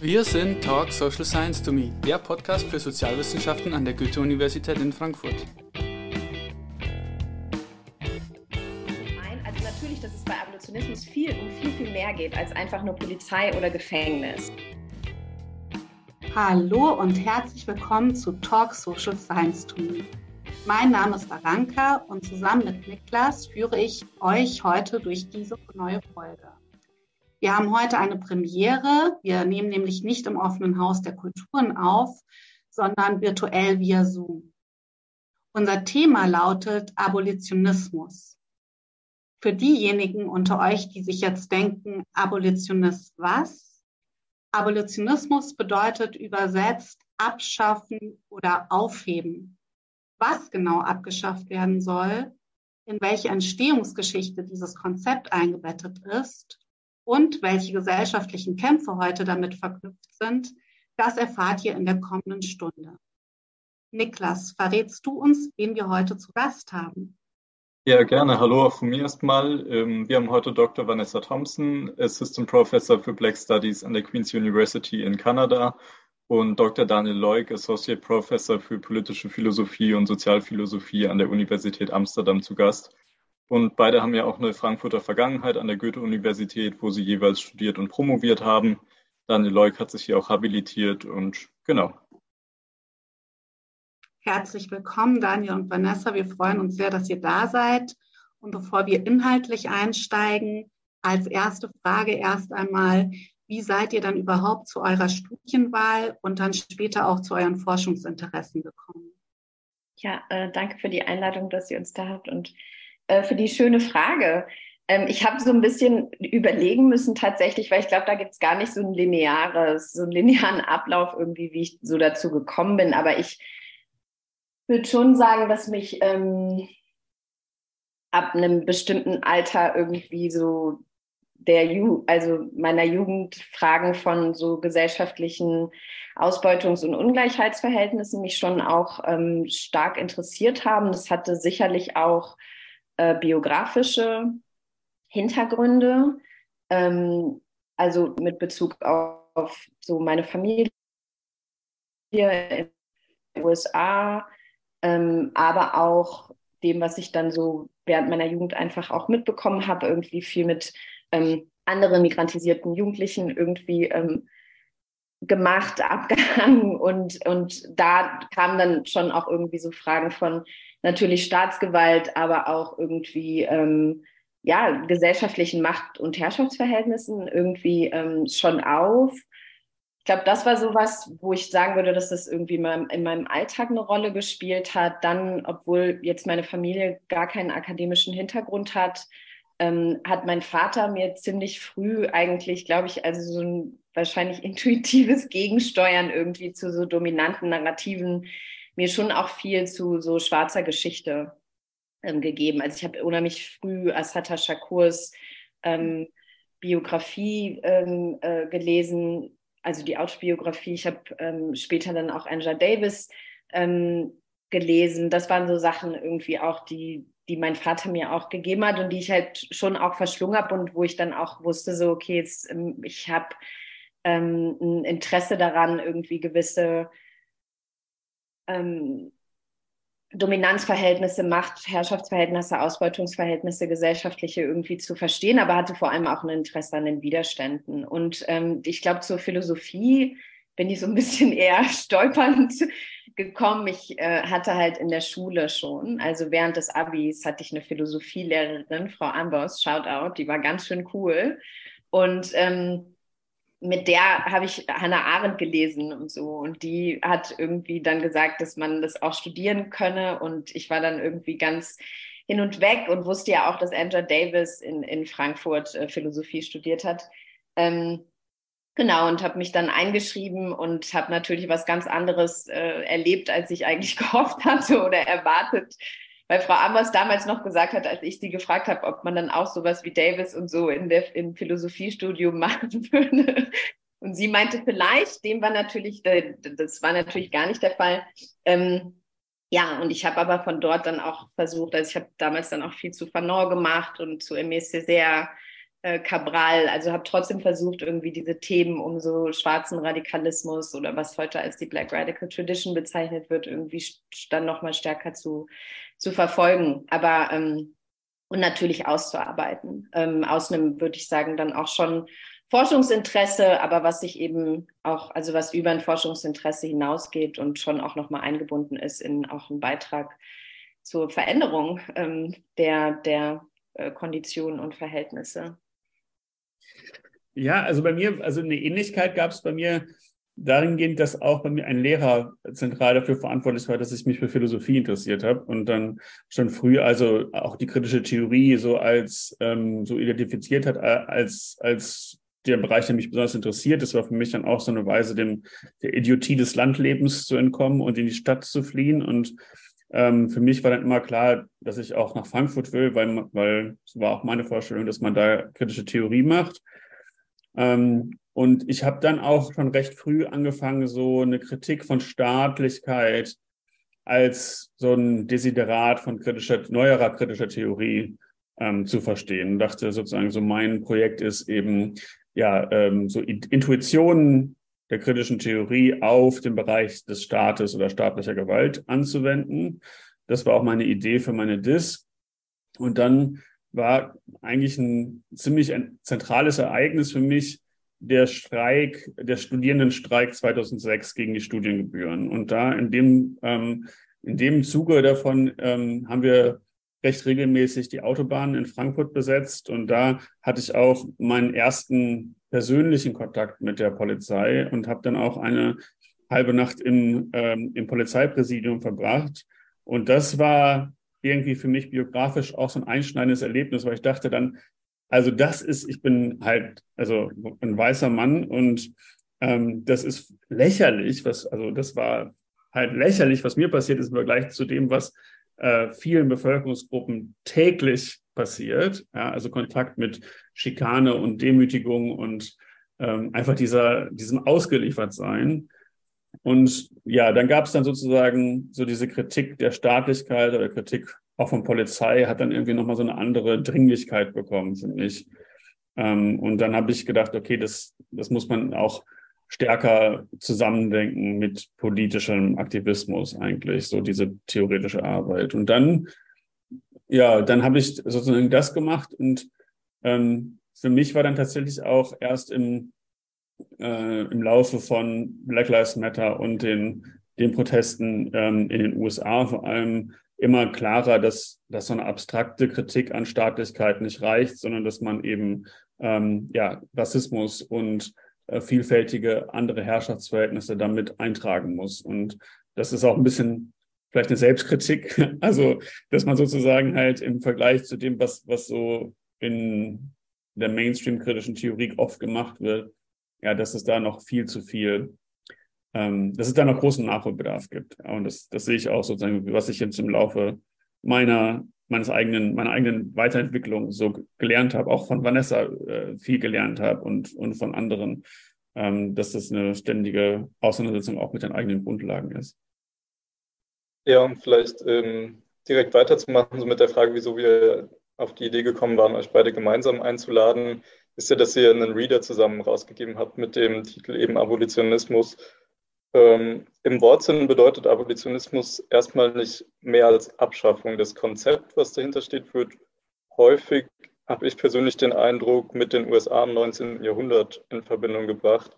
Wir sind Talk Social Science to Me, der Podcast für Sozialwissenschaften an der Goethe-Universität in Frankfurt. Also natürlich, dass es bei Abolitionismus viel um viel, viel mehr geht als einfach nur Polizei oder Gefängnis. Hallo und herzlich willkommen zu Talk Social Science to Me. Mein Name ist Aranka und zusammen mit Niklas führe ich euch heute durch diese neue Folge. Wir haben heute eine Premiere. Wir nehmen nämlich nicht im offenen Haus der Kulturen auf, sondern virtuell via Zoom. Unser Thema lautet Abolitionismus. Für diejenigen unter euch, die sich jetzt denken, Abolitionist was? Abolitionismus bedeutet übersetzt abschaffen oder aufheben. Was genau abgeschafft werden soll, in welche Entstehungsgeschichte dieses Konzept eingebettet ist und welche gesellschaftlichen Kämpfe heute damit verknüpft sind, das erfahrt ihr in der kommenden Stunde. Niklas, verrätst du uns, wen wir heute zu Gast haben? Ja, gerne. Hallo auch von mir erstmal. Ähm, wir haben heute Dr. Vanessa Thompson, Assistant Professor für Black Studies an der Queen's University in Kanada und Dr. Daniel Leuk, Associate Professor für politische Philosophie und Sozialphilosophie an der Universität Amsterdam zu Gast. Und beide haben ja auch eine Frankfurter Vergangenheit an der Goethe-Universität, wo sie jeweils studiert und promoviert haben. Daniel Leuk hat sich hier auch habilitiert und genau. Herzlich willkommen, Daniel und Vanessa. Wir freuen uns sehr, dass ihr da seid. Und bevor wir inhaltlich einsteigen, als erste Frage erst einmal, wie seid ihr dann überhaupt zu eurer Studienwahl und dann später auch zu euren Forschungsinteressen gekommen? Ja, äh, danke für die Einladung, dass ihr uns da habt und äh, für die schöne Frage. Ähm, ich habe so ein bisschen überlegen müssen tatsächlich, weil ich glaube, da gibt es gar nicht so ein lineares, so einen linearen Ablauf irgendwie, wie ich so dazu gekommen bin. Aber ich würde schon sagen, dass mich ähm, ab einem bestimmten Alter irgendwie so der Ju also meiner Jugend Fragen von so gesellschaftlichen Ausbeutungs- und Ungleichheitsverhältnissen mich schon auch ähm, stark interessiert haben. Das hatte sicherlich auch äh, biografische Hintergründe, ähm, also mit Bezug auf, auf, so meine Familie in den USA, ähm, aber auch dem, was ich dann so während meiner Jugend einfach auch mitbekommen habe, irgendwie viel mit ähm, anderen migrantisierten Jugendlichen irgendwie ähm, gemacht, abgehangen und, und da kamen dann schon auch irgendwie so Fragen von natürlich Staatsgewalt, aber auch irgendwie ähm, ja, gesellschaftlichen Macht- und Herrschaftsverhältnissen irgendwie ähm, schon auf. Ich glaube, das war so was, wo ich sagen würde, dass das irgendwie in meinem, in meinem Alltag eine Rolle gespielt hat. Dann, obwohl jetzt meine Familie gar keinen akademischen Hintergrund hat, ähm, hat mein Vater mir ziemlich früh eigentlich, glaube ich, also so ein wahrscheinlich intuitives Gegensteuern irgendwie zu so dominanten Narrativen mir schon auch viel zu so schwarzer Geschichte ähm, gegeben. Also ich habe unheimlich früh Asata Shakurs ähm, Biografie ähm, äh, gelesen, also die Autobiografie. Ich habe ähm, später dann auch Angela Davis ähm, gelesen. Das waren so Sachen irgendwie auch, die, die mein Vater mir auch gegeben hat und die ich halt schon auch verschlungen habe und wo ich dann auch wusste, so, okay, jetzt, ähm, ich habe ein Interesse daran, irgendwie gewisse ähm, Dominanzverhältnisse, Macht, Herrschaftsverhältnisse, Ausbeutungsverhältnisse, gesellschaftliche irgendwie zu verstehen, aber hatte vor allem auch ein Interesse an den Widerständen. Und ähm, ich glaube, zur Philosophie bin ich so ein bisschen eher stolpernd gekommen. Ich äh, hatte halt in der Schule schon, also während des Abis hatte ich eine Philosophielehrerin, Frau Ambos, Shoutout, die war ganz schön cool. Und ähm, mit der habe ich Hannah Arendt gelesen und so. Und die hat irgendwie dann gesagt, dass man das auch studieren könne. Und ich war dann irgendwie ganz hin und weg und wusste ja auch, dass Angela Davis in, in Frankfurt äh, Philosophie studiert hat. Ähm, genau, und habe mich dann eingeschrieben und habe natürlich was ganz anderes äh, erlebt, als ich eigentlich gehofft hatte oder erwartet weil Frau Ambers damals noch gesagt hat, als ich sie gefragt habe, ob man dann auch sowas wie Davis und so in der, im Philosophiestudium machen würde. Und sie meinte vielleicht, dem war natürlich, äh, das war natürlich gar nicht der Fall. Ähm, ja, und ich habe aber von dort dann auch versucht, also ich habe damals dann auch viel zu Fanon gemacht und zu Aimé Césaire äh, Cabral, also habe trotzdem versucht, irgendwie diese Themen um so schwarzen Radikalismus oder was heute als die Black Radical Tradition bezeichnet wird, irgendwie dann nochmal stärker zu, zu verfolgen. Aber ähm, und natürlich auszuarbeiten. Ähm, aus einem, würde ich sagen, dann auch schon Forschungsinteresse, aber was sich eben auch, also was über ein Forschungsinteresse hinausgeht und schon auch nochmal eingebunden ist in auch einen Beitrag zur Veränderung ähm, der, der äh, Konditionen und Verhältnisse. Ja, also bei mir, also eine Ähnlichkeit gab es bei mir dahingehend, dass auch bei mir ein Lehrer zentral dafür verantwortlich war, dass ich mich für Philosophie interessiert habe und dann schon früh also auch die kritische Theorie so als ähm, so identifiziert hat als als der Bereich, der mich besonders interessiert. Das war für mich dann auch so eine Weise, dem der Idiotie des Landlebens zu entkommen und in die Stadt zu fliehen und ähm, für mich war dann immer klar, dass ich auch nach Frankfurt will, weil, weil es war auch meine Vorstellung, dass man da kritische Theorie macht. Ähm, und ich habe dann auch schon recht früh angefangen, so eine Kritik von Staatlichkeit als so ein Desiderat von kritischer, neuerer kritischer Theorie ähm, zu verstehen. Und dachte sozusagen, so mein Projekt ist eben, ja, ähm, so Intuitionen der kritischen Theorie auf den Bereich des Staates oder staatlicher Gewalt anzuwenden. Das war auch meine Idee für meine DIS. Und dann war eigentlich ein ziemlich ein zentrales Ereignis für mich der Streik, der Studierendenstreik 2006 gegen die Studiengebühren. Und da in dem, ähm, in dem Zuge davon ähm, haben wir recht regelmäßig die Autobahnen in Frankfurt besetzt. Und da hatte ich auch meinen ersten persönlichen Kontakt mit der Polizei und habe dann auch eine halbe Nacht im, ähm, im Polizeipräsidium verbracht. Und das war irgendwie für mich biografisch auch so ein einschneidendes Erlebnis, weil ich dachte dann, also das ist, ich bin halt, also ein weißer Mann und ähm, das ist lächerlich, was, also das war halt lächerlich, was mir passiert ist im Vergleich zu dem, was äh, vielen Bevölkerungsgruppen täglich passiert. Ja, also Kontakt mit Schikane und Demütigung und ähm, einfach dieser, diesem Ausgeliefertsein. Und ja, dann gab es dann sozusagen so diese Kritik der Staatlichkeit oder Kritik auch von Polizei hat dann irgendwie nochmal so eine andere Dringlichkeit bekommen, finde ich. Ähm, und dann habe ich gedacht, okay, das, das muss man auch stärker zusammendenken mit politischem Aktivismus eigentlich, so diese theoretische Arbeit. Und dann, ja, dann habe ich sozusagen das gemacht und ähm, für mich war dann tatsächlich auch erst im, äh, im Laufe von Black Lives Matter und den, den Protesten ähm, in den USA vor allem immer klarer, dass, dass so eine abstrakte Kritik an Staatlichkeit nicht reicht, sondern dass man eben ähm, ja, Rassismus und äh, vielfältige andere Herrschaftsverhältnisse damit eintragen muss. Und das ist auch ein bisschen vielleicht eine Selbstkritik, also dass man sozusagen halt im Vergleich zu dem, was, was so in der Mainstream-kritischen Theorie oft gemacht wird, ja, dass es da noch viel zu viel ähm, dass es da noch großen Nachholbedarf gibt. Und das, das sehe ich auch sozusagen, was ich jetzt im Laufe meiner meines eigenen, meiner eigenen Weiterentwicklung so gelernt habe, auch von Vanessa äh, viel gelernt habe und, und von anderen, ähm, dass das eine ständige Auseinandersetzung auch mit den eigenen Grundlagen ist. Ja, und vielleicht ähm, direkt weiterzumachen, so mit der Frage, wieso wir auf die Idee gekommen waren, euch beide gemeinsam einzuladen, ist ja, dass ihr einen Reader zusammen rausgegeben habt mit dem Titel eben Abolitionismus ähm, Im Wortsinn bedeutet Abolitionismus erstmal nicht mehr als Abschaffung. des Konzepts, was dahinter steht, wird häufig, habe ich persönlich den Eindruck, mit den USA im 19. Jahrhundert in Verbindung gebracht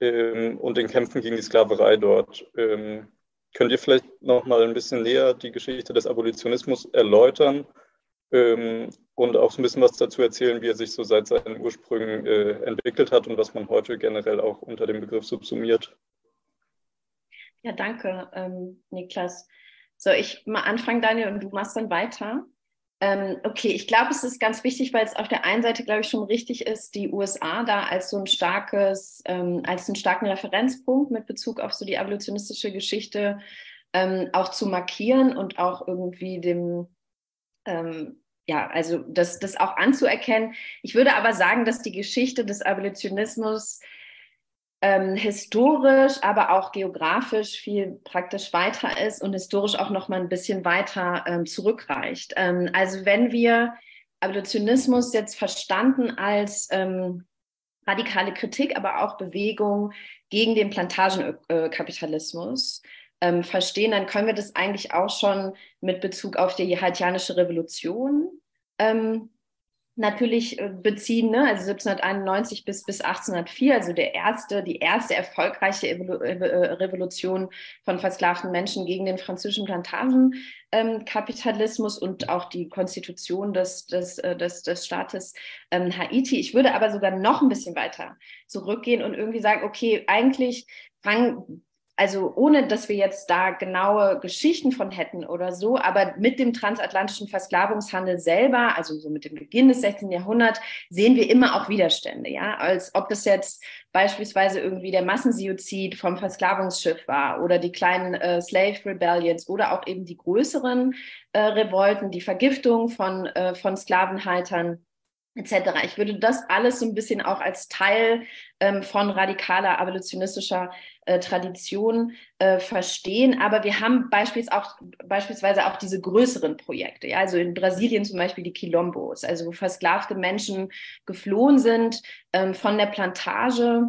ähm, und den Kämpfen gegen die Sklaverei dort. Ähm, könnt ihr vielleicht noch mal ein bisschen näher die Geschichte des Abolitionismus erläutern ähm, und auch so ein bisschen was dazu erzählen, wie er sich so seit seinen Ursprüngen äh, entwickelt hat und was man heute generell auch unter dem Begriff subsumiert? Ja, danke, ähm, Niklas. Soll ich mal anfangen, Daniel, und du machst dann weiter? Ähm, okay, ich glaube, es ist ganz wichtig, weil es auf der einen Seite, glaube ich, schon richtig ist, die USA da als so ein starkes, ähm, als einen starken Referenzpunkt mit Bezug auf so die evolutionistische Geschichte ähm, auch zu markieren und auch irgendwie dem, ja, also das, das auch anzuerkennen. Ich würde aber sagen, dass die Geschichte des Abolitionismus ähm, historisch, aber auch geografisch viel praktisch weiter ist und historisch auch noch mal ein bisschen weiter ähm, zurückreicht. Ähm, also wenn wir Abolitionismus jetzt verstanden als ähm, radikale Kritik, aber auch Bewegung gegen den Plantagenkapitalismus ähm, verstehen, dann können wir das eigentlich auch schon mit Bezug auf die haitianische Revolution ähm, natürlich äh, beziehen, ne? also 1791 bis, bis 1804, also der erste, die erste erfolgreiche äh, Revolution von versklavten Menschen gegen den französischen Plantagenkapitalismus und auch die Konstitution des, des, äh, des, des Staates ähm, Haiti. Ich würde aber sogar noch ein bisschen weiter zurückgehen und irgendwie sagen, okay, eigentlich fangen also ohne dass wir jetzt da genaue Geschichten von hätten oder so, aber mit dem transatlantischen Versklavungshandel selber, also so mit dem Beginn des 16. Jahrhunderts, sehen wir immer auch Widerstände, ja, als ob das jetzt beispielsweise irgendwie der Massensiozid vom Versklavungsschiff war oder die kleinen äh, Slave Rebellions oder auch eben die größeren äh, Revolten, die Vergiftung von, äh, von Sklavenhaltern etc. Ich würde das alles so ein bisschen auch als Teil ähm, von radikaler abolitionistischer äh, Tradition äh, verstehen. Aber wir haben beispielsweise auch, beispielsweise auch diese größeren Projekte. Ja? Also in Brasilien zum Beispiel die Quilombos, also wo versklavte Menschen geflohen sind ähm, von der Plantage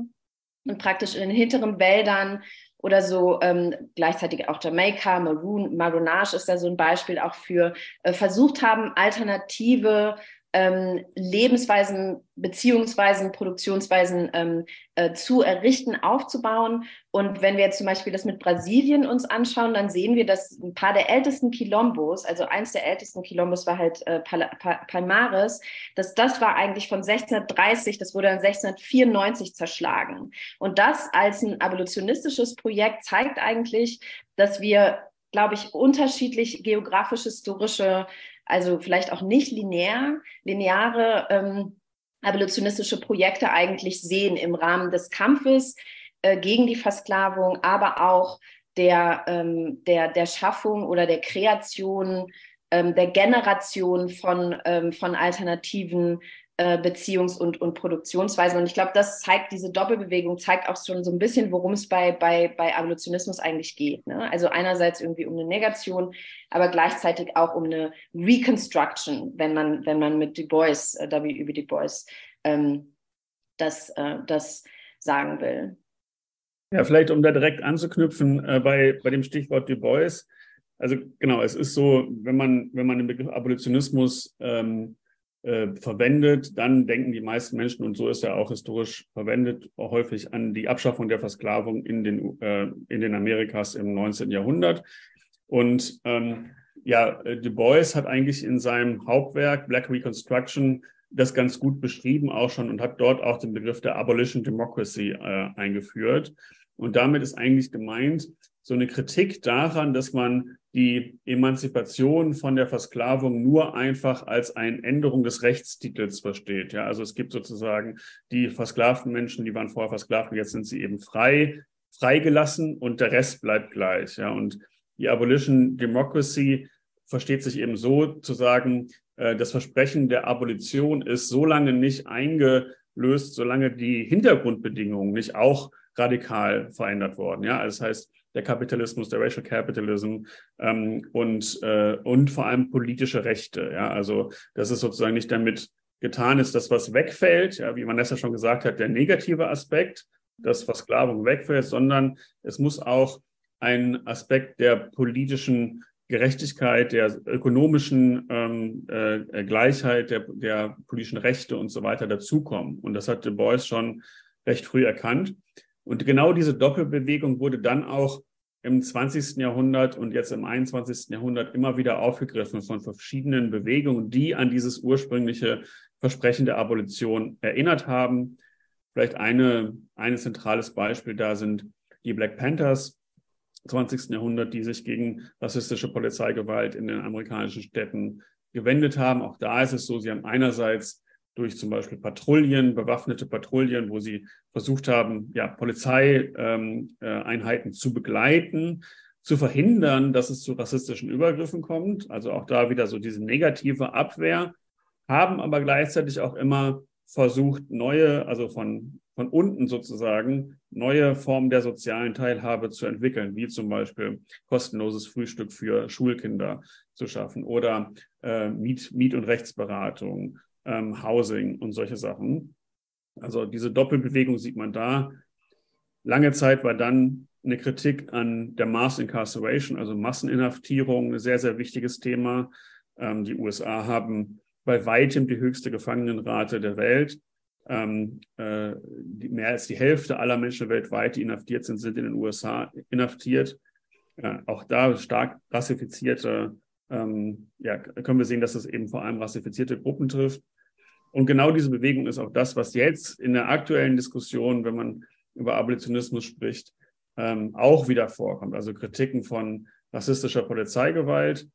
und praktisch in den hinteren Wäldern oder so ähm, gleichzeitig auch Jamaika, Maroon, Maronage ist da so ein Beispiel auch für, äh, versucht haben, alternative ähm, Lebensweisen, Beziehungsweisen, Produktionsweisen ähm, äh, zu errichten, aufzubauen. Und wenn wir jetzt zum Beispiel das mit Brasilien uns anschauen, dann sehen wir, dass ein paar der ältesten Quilombos, also eins der ältesten Quilombos war halt äh, Pal Pal Palmares, dass das war eigentlich von 1630, das wurde dann 1694 zerschlagen. Und das als ein abolitionistisches Projekt zeigt eigentlich, dass wir glaube ich, unterschiedlich geografisch-historische also vielleicht auch nicht linear, lineare ähm, abolitionistische Projekte eigentlich sehen im Rahmen des Kampfes äh, gegen die Versklavung, aber auch der, ähm, der, der Schaffung oder der Kreation, ähm, der Generation von, ähm, von alternativen äh, Beziehungs- und, und Produktionsweisen. Und ich glaube, das zeigt, diese Doppelbewegung zeigt auch schon so ein bisschen, worum es bei, bei, bei Abolitionismus eigentlich geht. Ne? Also einerseits irgendwie um eine Negation, aber gleichzeitig auch um eine Reconstruction, wenn man, wenn man mit Du Bois, äh, W. Du Bois, ähm, das, äh, das sagen will. Ja, vielleicht um da direkt anzuknüpfen äh, bei, bei dem Stichwort Du Bois. Also genau, es ist so, wenn man, wenn man den Begriff Abolitionismus ähm, äh, verwendet, dann denken die meisten Menschen, und so ist er auch historisch verwendet, auch häufig an die Abschaffung der Versklavung in den, äh, in den Amerikas im 19. Jahrhundert. Und ähm, ja, Du Bois hat eigentlich in seinem Hauptwerk Black Reconstruction das ganz gut beschrieben auch schon und hat dort auch den Begriff der Abolition Democracy äh, eingeführt. Und damit ist eigentlich gemeint, so eine Kritik daran, dass man die Emanzipation von der Versklavung nur einfach als eine Änderung des Rechtstitels versteht. Ja, also es gibt sozusagen die versklavten Menschen, die waren vorher versklavt jetzt sind sie eben frei, freigelassen und der Rest bleibt gleich. Ja, und die Abolition Democracy versteht sich eben so zu sagen, äh, das Versprechen der Abolition ist so lange nicht eingelöst, solange die Hintergrundbedingungen nicht auch radikal verändert worden. Ja, also das heißt, der Kapitalismus, der Racial Capitalism ähm, und, äh, und vor allem politische Rechte. Ja, also das ist sozusagen nicht damit getan ist, dass was wegfällt, ja, wie Vanessa schon gesagt hat, der negative Aspekt, dass Versklavung wegfällt, sondern es muss auch ein Aspekt der politischen Gerechtigkeit, der ökonomischen ähm, äh, Gleichheit, der, der politischen Rechte und so weiter dazukommen. Und das hat Du Bois schon recht früh erkannt. Und genau diese Doppelbewegung wurde dann auch im 20. Jahrhundert und jetzt im 21. Jahrhundert immer wieder aufgegriffen von verschiedenen Bewegungen, die an dieses ursprüngliche Versprechen der Abolition erinnert haben. Vielleicht eine, ein zentrales Beispiel da sind die Black Panthers 20. Jahrhundert, die sich gegen rassistische Polizeigewalt in den amerikanischen Städten gewendet haben. Auch da ist es so, sie haben einerseits durch zum Beispiel Patrouillen, bewaffnete Patrouillen, wo sie versucht haben, ja, Polizeieinheiten ähm, äh, zu begleiten, zu verhindern, dass es zu rassistischen Übergriffen kommt. Also auch da wieder so diese negative Abwehr, haben aber gleichzeitig auch immer versucht, neue, also von, von unten sozusagen, neue Formen der sozialen Teilhabe zu entwickeln, wie zum Beispiel kostenloses Frühstück für Schulkinder zu schaffen oder äh, Miet-, Miet und Rechtsberatung, ähm, Housing und solche Sachen. Also diese Doppelbewegung sieht man da. Lange Zeit war dann eine Kritik an der Mass Incarceration, also Masseninhaftierung, ein sehr, sehr wichtiges Thema. Ähm, die USA haben bei weitem die höchste Gefangenenrate der Welt. Ähm, äh, die, mehr als die Hälfte aller Menschen weltweit, die inhaftiert sind, sind in den USA inhaftiert. Äh, auch da stark rassifizierte, ähm, ja, können wir sehen, dass es eben vor allem rassifizierte Gruppen trifft. Und genau diese Bewegung ist auch das, was jetzt in der aktuellen Diskussion, wenn man über Abolitionismus spricht, ähm, auch wieder vorkommt. Also Kritiken von rassistischer Polizeigewalt,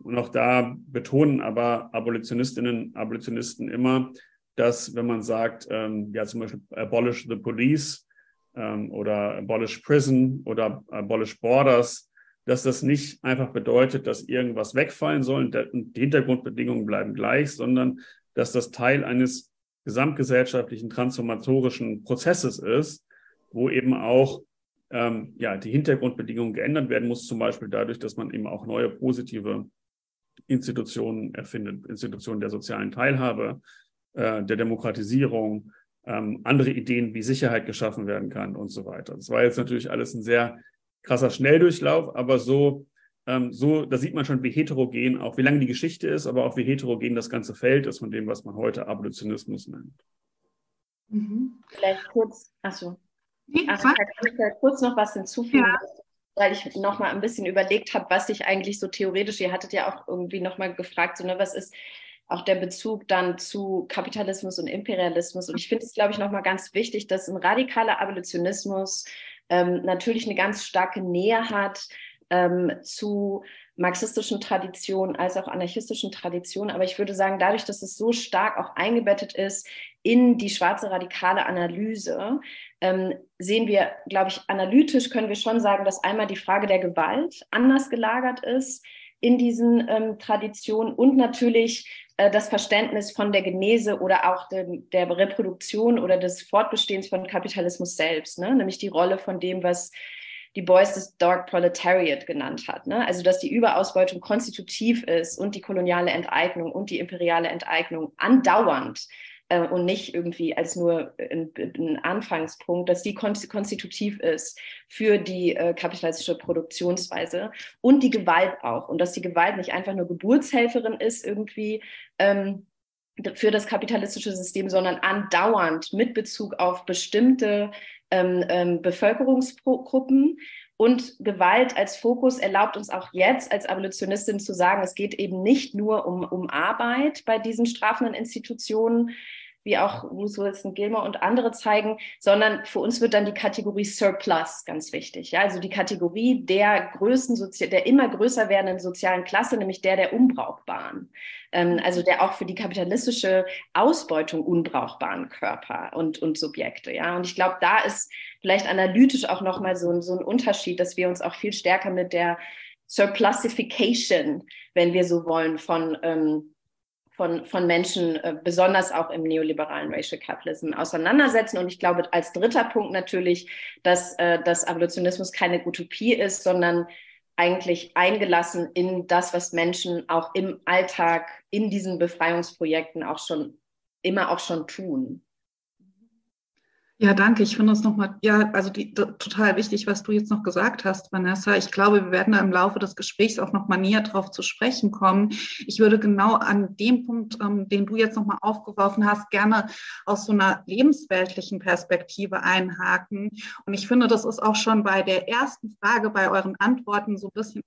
und auch da betonen aber Abolitionistinnen, Abolitionisten immer, dass wenn man sagt, ähm, ja zum Beispiel abolish the police ähm, oder abolish prison oder abolish borders, dass das nicht einfach bedeutet, dass irgendwas wegfallen soll und die Hintergrundbedingungen bleiben gleich, sondern dass das Teil eines gesamtgesellschaftlichen transformatorischen Prozesses ist, wo eben auch ähm, ja, die Hintergrundbedingungen geändert werden muss, zum Beispiel dadurch, dass man eben auch neue positive Institutionen erfindet, Institutionen der sozialen Teilhabe, äh, der Demokratisierung, ähm, andere Ideen, wie Sicherheit geschaffen werden kann und so weiter. Das war jetzt natürlich alles ein sehr krasser Schnelldurchlauf, aber so, ähm, so, da sieht man schon, wie heterogen, auch wie lange die Geschichte ist, aber auch wie heterogen das ganze Feld ist von dem, was man heute Abolitionismus nennt. Mhm. Vielleicht kurz, achso. Nee, Ach, kann ich da kurz noch was hinzufügen? Ja weil ich noch mal ein bisschen überlegt habe, was ich eigentlich so theoretisch, ihr hattet ja auch irgendwie noch mal gefragt, so, ne, was ist auch der Bezug dann zu Kapitalismus und Imperialismus. Und ich finde es, glaube ich, noch mal ganz wichtig, dass ein radikaler Abolitionismus ähm, natürlich eine ganz starke Nähe hat ähm, zu marxistischen Traditionen als auch anarchistischen Traditionen. Aber ich würde sagen, dadurch, dass es so stark auch eingebettet ist in die schwarze radikale Analyse, ähm, sehen wir, glaube ich, analytisch können wir schon sagen, dass einmal die Frage der Gewalt anders gelagert ist in diesen ähm, Traditionen und natürlich äh, das Verständnis von der Genese oder auch de, der Reproduktion oder des Fortbestehens von Kapitalismus selbst, ne? nämlich die Rolle von dem, was die Boys des Dark Proletariat genannt hat. Ne? Also dass die Überausbeutung konstitutiv ist und die koloniale Enteignung und die imperiale Enteignung andauernd äh, und nicht irgendwie als nur ein, ein Anfangspunkt, dass die konstitutiv ist für die äh, kapitalistische Produktionsweise und die Gewalt auch. Und dass die Gewalt nicht einfach nur Geburtshelferin ist irgendwie. Ähm, für das kapitalistische System, sondern andauernd mit Bezug auf bestimmte ähm, ähm, Bevölkerungsgruppen. Und Gewalt als Fokus erlaubt uns auch jetzt als Abolitionistin zu sagen, es geht eben nicht nur um, um Arbeit bei diesen strafenden Institutionen, wie auch Bruce Wilson Gilmore und andere zeigen, sondern für uns wird dann die Kategorie Surplus ganz wichtig. Ja? Also die Kategorie der größten, der immer größer werdenden sozialen Klasse, nämlich der der Unbrauchbaren. Ähm, also der auch für die kapitalistische Ausbeutung unbrauchbaren Körper und, und Subjekte. Ja? Und ich glaube, da ist vielleicht analytisch auch nochmal so, so ein Unterschied, dass wir uns auch viel stärker mit der Surplusification, wenn wir so wollen, von ähm, von, von Menschen, äh, besonders auch im neoliberalen Racial Capitalism, auseinandersetzen. Und ich glaube, als dritter Punkt natürlich, dass, äh, dass Abolitionismus keine Utopie ist, sondern eigentlich eingelassen in das, was Menschen auch im Alltag, in diesen Befreiungsprojekten auch schon immer auch schon tun. Ja, danke. Ich finde es nochmal, ja, also die, total wichtig, was du jetzt noch gesagt hast, Vanessa. Ich glaube, wir werden da im Laufe des Gesprächs auch nochmal näher drauf zu sprechen kommen. Ich würde genau an dem Punkt, ähm, den du jetzt nochmal aufgeworfen hast, gerne aus so einer lebensweltlichen Perspektive einhaken. Und ich finde, das ist auch schon bei der ersten Frage, bei euren Antworten so ein bisschen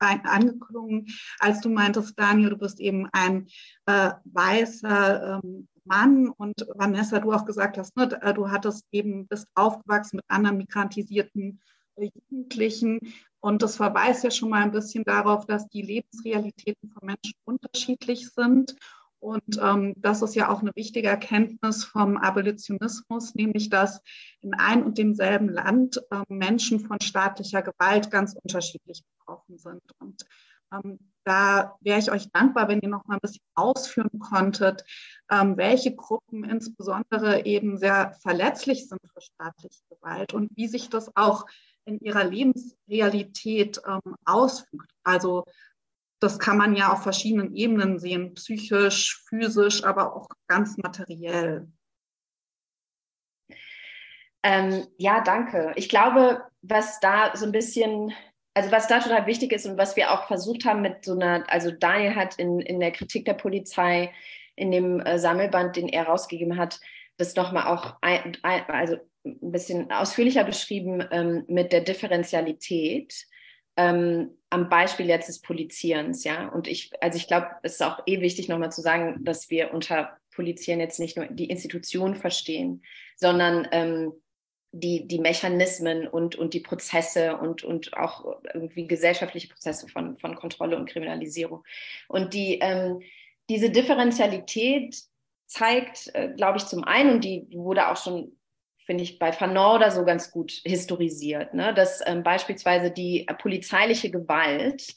angeklungen, als du meintest, Daniel, du bist eben ein äh, weißer, ähm, Mann und Vanessa, du auch gesagt hast, ne, äh, du hattest eben, bist aufgewachsen mit anderen migrantisierten äh, Jugendlichen und das verweist ja schon mal ein bisschen darauf, dass die Lebensrealitäten von Menschen unterschiedlich sind. Und ähm, das ist ja auch eine wichtige Erkenntnis vom Abolitionismus, nämlich dass in ein und demselben Land äh, Menschen von staatlicher Gewalt ganz unterschiedlich betroffen sind. Und ähm, da wäre ich euch dankbar, wenn ihr noch mal ein bisschen ausführen konntet, ähm, welche Gruppen insbesondere eben sehr verletzlich sind für staatliche Gewalt und wie sich das auch in ihrer Lebensrealität ähm, ausfügt. Also das kann man ja auf verschiedenen Ebenen sehen, psychisch, physisch, aber auch ganz materiell. Ähm, ja, danke. Ich glaube, was da so ein bisschen, also was da total wichtig ist und was wir auch versucht haben mit so einer, also Daniel hat in, in der Kritik der Polizei, in dem äh, Sammelband, den er rausgegeben hat, das nochmal auch ein, ein, also ein bisschen ausführlicher beschrieben ähm, mit der Differentialität ähm, am Beispiel jetzt des Polizierens, ja. Und ich, also ich glaube, es ist auch eh wichtig, nochmal zu sagen, dass wir unter Polizieren jetzt nicht nur die Institution verstehen, sondern ähm, die, die Mechanismen und, und die Prozesse und, und auch irgendwie gesellschaftliche Prozesse von, von Kontrolle und Kriminalisierung. Und die, ähm, diese Differentialität zeigt, äh, glaube ich, zum einen, und die wurde auch schon finde ich, bei Fanon oder so ganz gut historisiert, ne? dass ähm, beispielsweise die äh, polizeiliche Gewalt,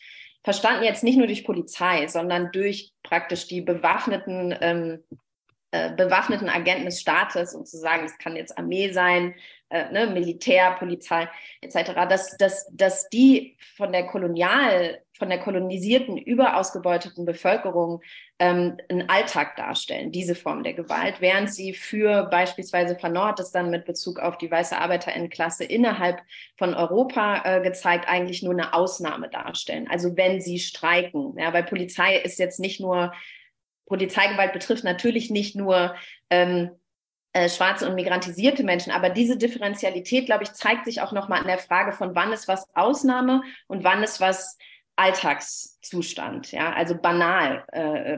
verstanden jetzt nicht nur durch Polizei, sondern durch praktisch die bewaffneten, ähm, äh, bewaffneten Agenten des Staates, um zu sagen, es kann jetzt Armee sein, äh, ne, Militär, Polizei etc., dass, dass, dass die von der kolonial, von der kolonisierten, überausgebeuteten Bevölkerung ähm, einen Alltag darstellen, diese Form der Gewalt, während sie für beispielsweise Fanort das dann mit Bezug auf die weiße Arbeiterinnenklasse innerhalb von Europa äh, gezeigt, eigentlich nur eine Ausnahme darstellen. Also wenn sie streiken, ja, weil Polizei ist jetzt nicht nur Polizeigewalt betrifft natürlich nicht nur ähm, äh, schwarze und migrantisierte Menschen. Aber diese Differentialität, glaube ich, zeigt sich auch nochmal in der Frage von, wann ist was Ausnahme und wann ist was Alltagszustand, ja, also banal, äh,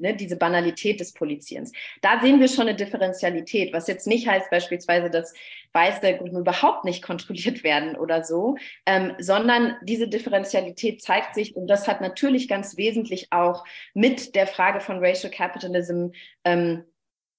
ne, diese Banalität des Polizierens. Da sehen wir schon eine Differentialität, was jetzt nicht heißt beispielsweise, dass weiße Gruppen überhaupt nicht kontrolliert werden oder so, ähm, sondern diese Differentialität zeigt sich, und das hat natürlich ganz wesentlich auch mit der Frage von Racial Capitalism ähm,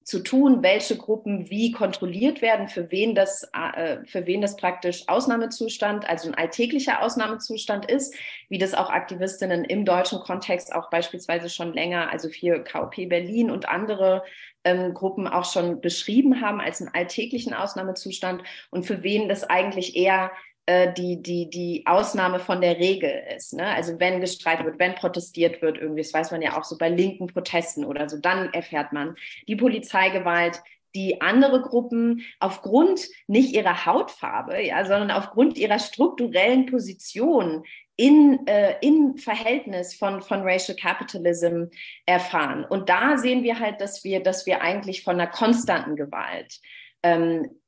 zu tun, welche Gruppen wie kontrolliert werden, für wen das, äh, für wen das praktisch Ausnahmezustand, also ein alltäglicher Ausnahmezustand ist, wie das auch Aktivistinnen im deutschen Kontext auch beispielsweise schon länger, also für KOP Berlin und andere ähm, Gruppen auch schon beschrieben haben als einen alltäglichen Ausnahmezustand und für wen das eigentlich eher äh, die, die, die Ausnahme von der Regel ist. Ne? Also wenn gestreitet wird, wenn protestiert wird, irgendwie, das weiß man ja auch so bei linken Protesten oder so, dann erfährt man die Polizeigewalt, die andere Gruppen aufgrund nicht ihrer Hautfarbe, ja, sondern aufgrund ihrer strukturellen Position in, äh, im Verhältnis von, von Racial Capitalism erfahren. Und da sehen wir halt, dass wir, dass wir eigentlich von einer konstanten Gewalt ähm,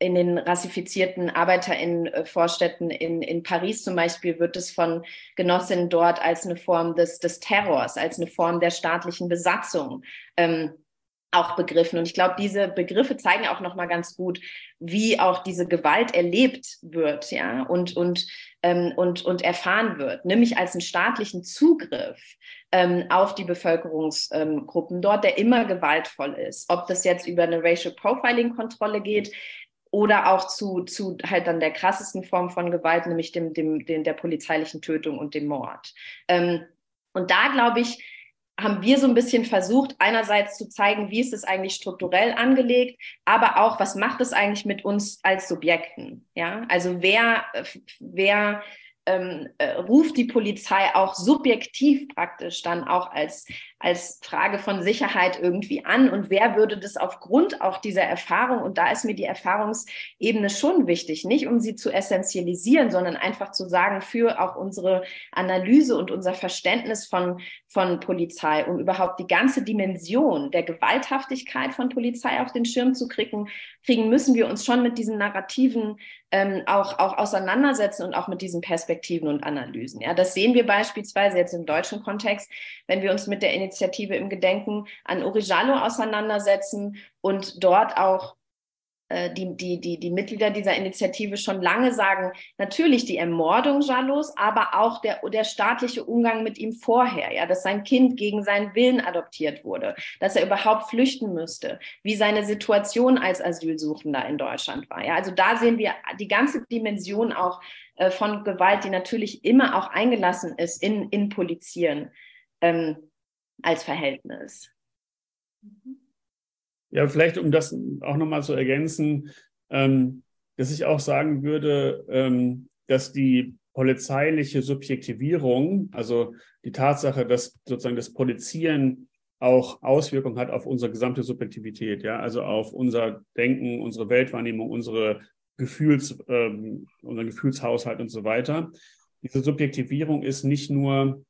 in den rassifizierten ArbeiterInnen-Vorstädten in, in Paris zum Beispiel wird es von Genossinnen dort als eine Form des, des Terrors, als eine Form der staatlichen Besatzung ähm, auch begriffen. Und ich glaube, diese Begriffe zeigen auch nochmal ganz gut, wie auch diese Gewalt erlebt wird, ja, und, und, ähm, und, und erfahren wird, nämlich als einen staatlichen Zugriff ähm, auf die Bevölkerungsgruppen ähm, dort, der immer gewaltvoll ist. Ob das jetzt über eine Racial Profiling-Kontrolle geht, oder auch zu, zu halt dann der krassesten Form von Gewalt, nämlich dem, dem, dem der polizeilichen Tötung und dem Mord. Ähm, und da glaube ich, haben wir so ein bisschen versucht, einerseits zu zeigen, wie ist es eigentlich strukturell angelegt, aber auch, was macht es eigentlich mit uns als Subjekten? Ja, also wer, wer ähm, äh, ruft die Polizei auch subjektiv praktisch dann auch als, als Frage von Sicherheit irgendwie an? Und wer würde das aufgrund auch dieser Erfahrung, und da ist mir die Erfahrungsebene schon wichtig, nicht um sie zu essentialisieren, sondern einfach zu sagen, für auch unsere Analyse und unser Verständnis von, von Polizei, um überhaupt die ganze Dimension der Gewalthaftigkeit von Polizei auf den Schirm zu kriegen, kriegen müssen wir uns schon mit diesen Narrativen ähm, auch, auch auseinandersetzen und auch mit diesen Perspektiven und Analysen. Ja, das sehen wir beispielsweise jetzt im deutschen Kontext, wenn wir uns mit der Initiative im Gedenken an Uri Jallo auseinandersetzen und dort auch die, die, die, die Mitglieder dieser Initiative schon lange sagen, natürlich die Ermordung Jalos, aber auch der, der staatliche Umgang mit ihm vorher, ja, dass sein Kind gegen seinen Willen adoptiert wurde, dass er überhaupt flüchten müsste, wie seine Situation als Asylsuchender in Deutschland war. Ja. Also da sehen wir die ganze Dimension auch äh, von Gewalt, die natürlich immer auch eingelassen ist in, in Polizieren ähm, als Verhältnis. Mhm. Ja, vielleicht um das auch nochmal zu ergänzen, ähm, dass ich auch sagen würde, ähm, dass die polizeiliche Subjektivierung, also die Tatsache, dass sozusagen das Polizieren auch Auswirkungen hat auf unsere gesamte Subjektivität, ja, also auf unser Denken, unsere Weltwahrnehmung, unsere Gefühls, ähm, unseren Gefühlshaushalt und so weiter. Diese Subjektivierung ist nicht nur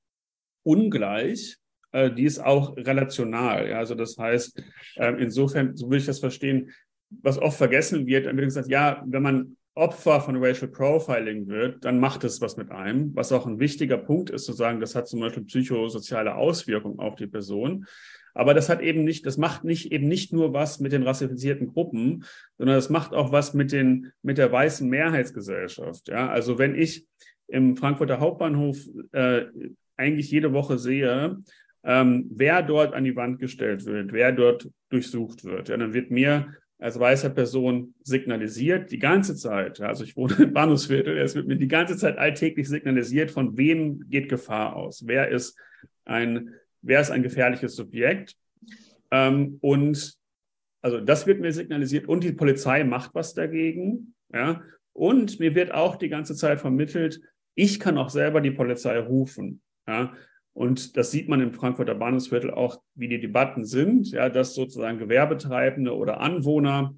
ungleich, äh, die ist auch relational. Ja? Also das heißt, äh, insofern, so würde ich das verstehen, was oft vergessen wird, dann wird gesagt, ja, wenn man Opfer von Racial Profiling wird, dann macht es was mit einem. Was auch ein wichtiger Punkt ist, zu sagen, das hat zum Beispiel psychosoziale Auswirkungen auf die Person. Aber das hat eben nicht, das macht nicht eben nicht nur was mit den rassifizierten Gruppen, sondern das macht auch was mit den, mit der weißen Mehrheitsgesellschaft. Ja, also wenn ich im Frankfurter Hauptbahnhof äh, eigentlich jede Woche sehe, ähm, wer dort an die Wand gestellt wird, wer dort durchsucht wird. Ja, dann wird mir als weißer Person signalisiert, die ganze Zeit, also ich wohne im Bahnhofsviertel, es wird mir die ganze Zeit alltäglich signalisiert, von wem geht Gefahr aus, wer ist ein, wer ist ein gefährliches Subjekt. Ähm, und also das wird mir signalisiert und die Polizei macht was dagegen. Ja, und mir wird auch die ganze Zeit vermittelt, ich kann auch selber die Polizei rufen. Ja, und das sieht man im Frankfurter Bahnhofsviertel auch, wie die Debatten sind, ja, dass sozusagen Gewerbetreibende oder Anwohner,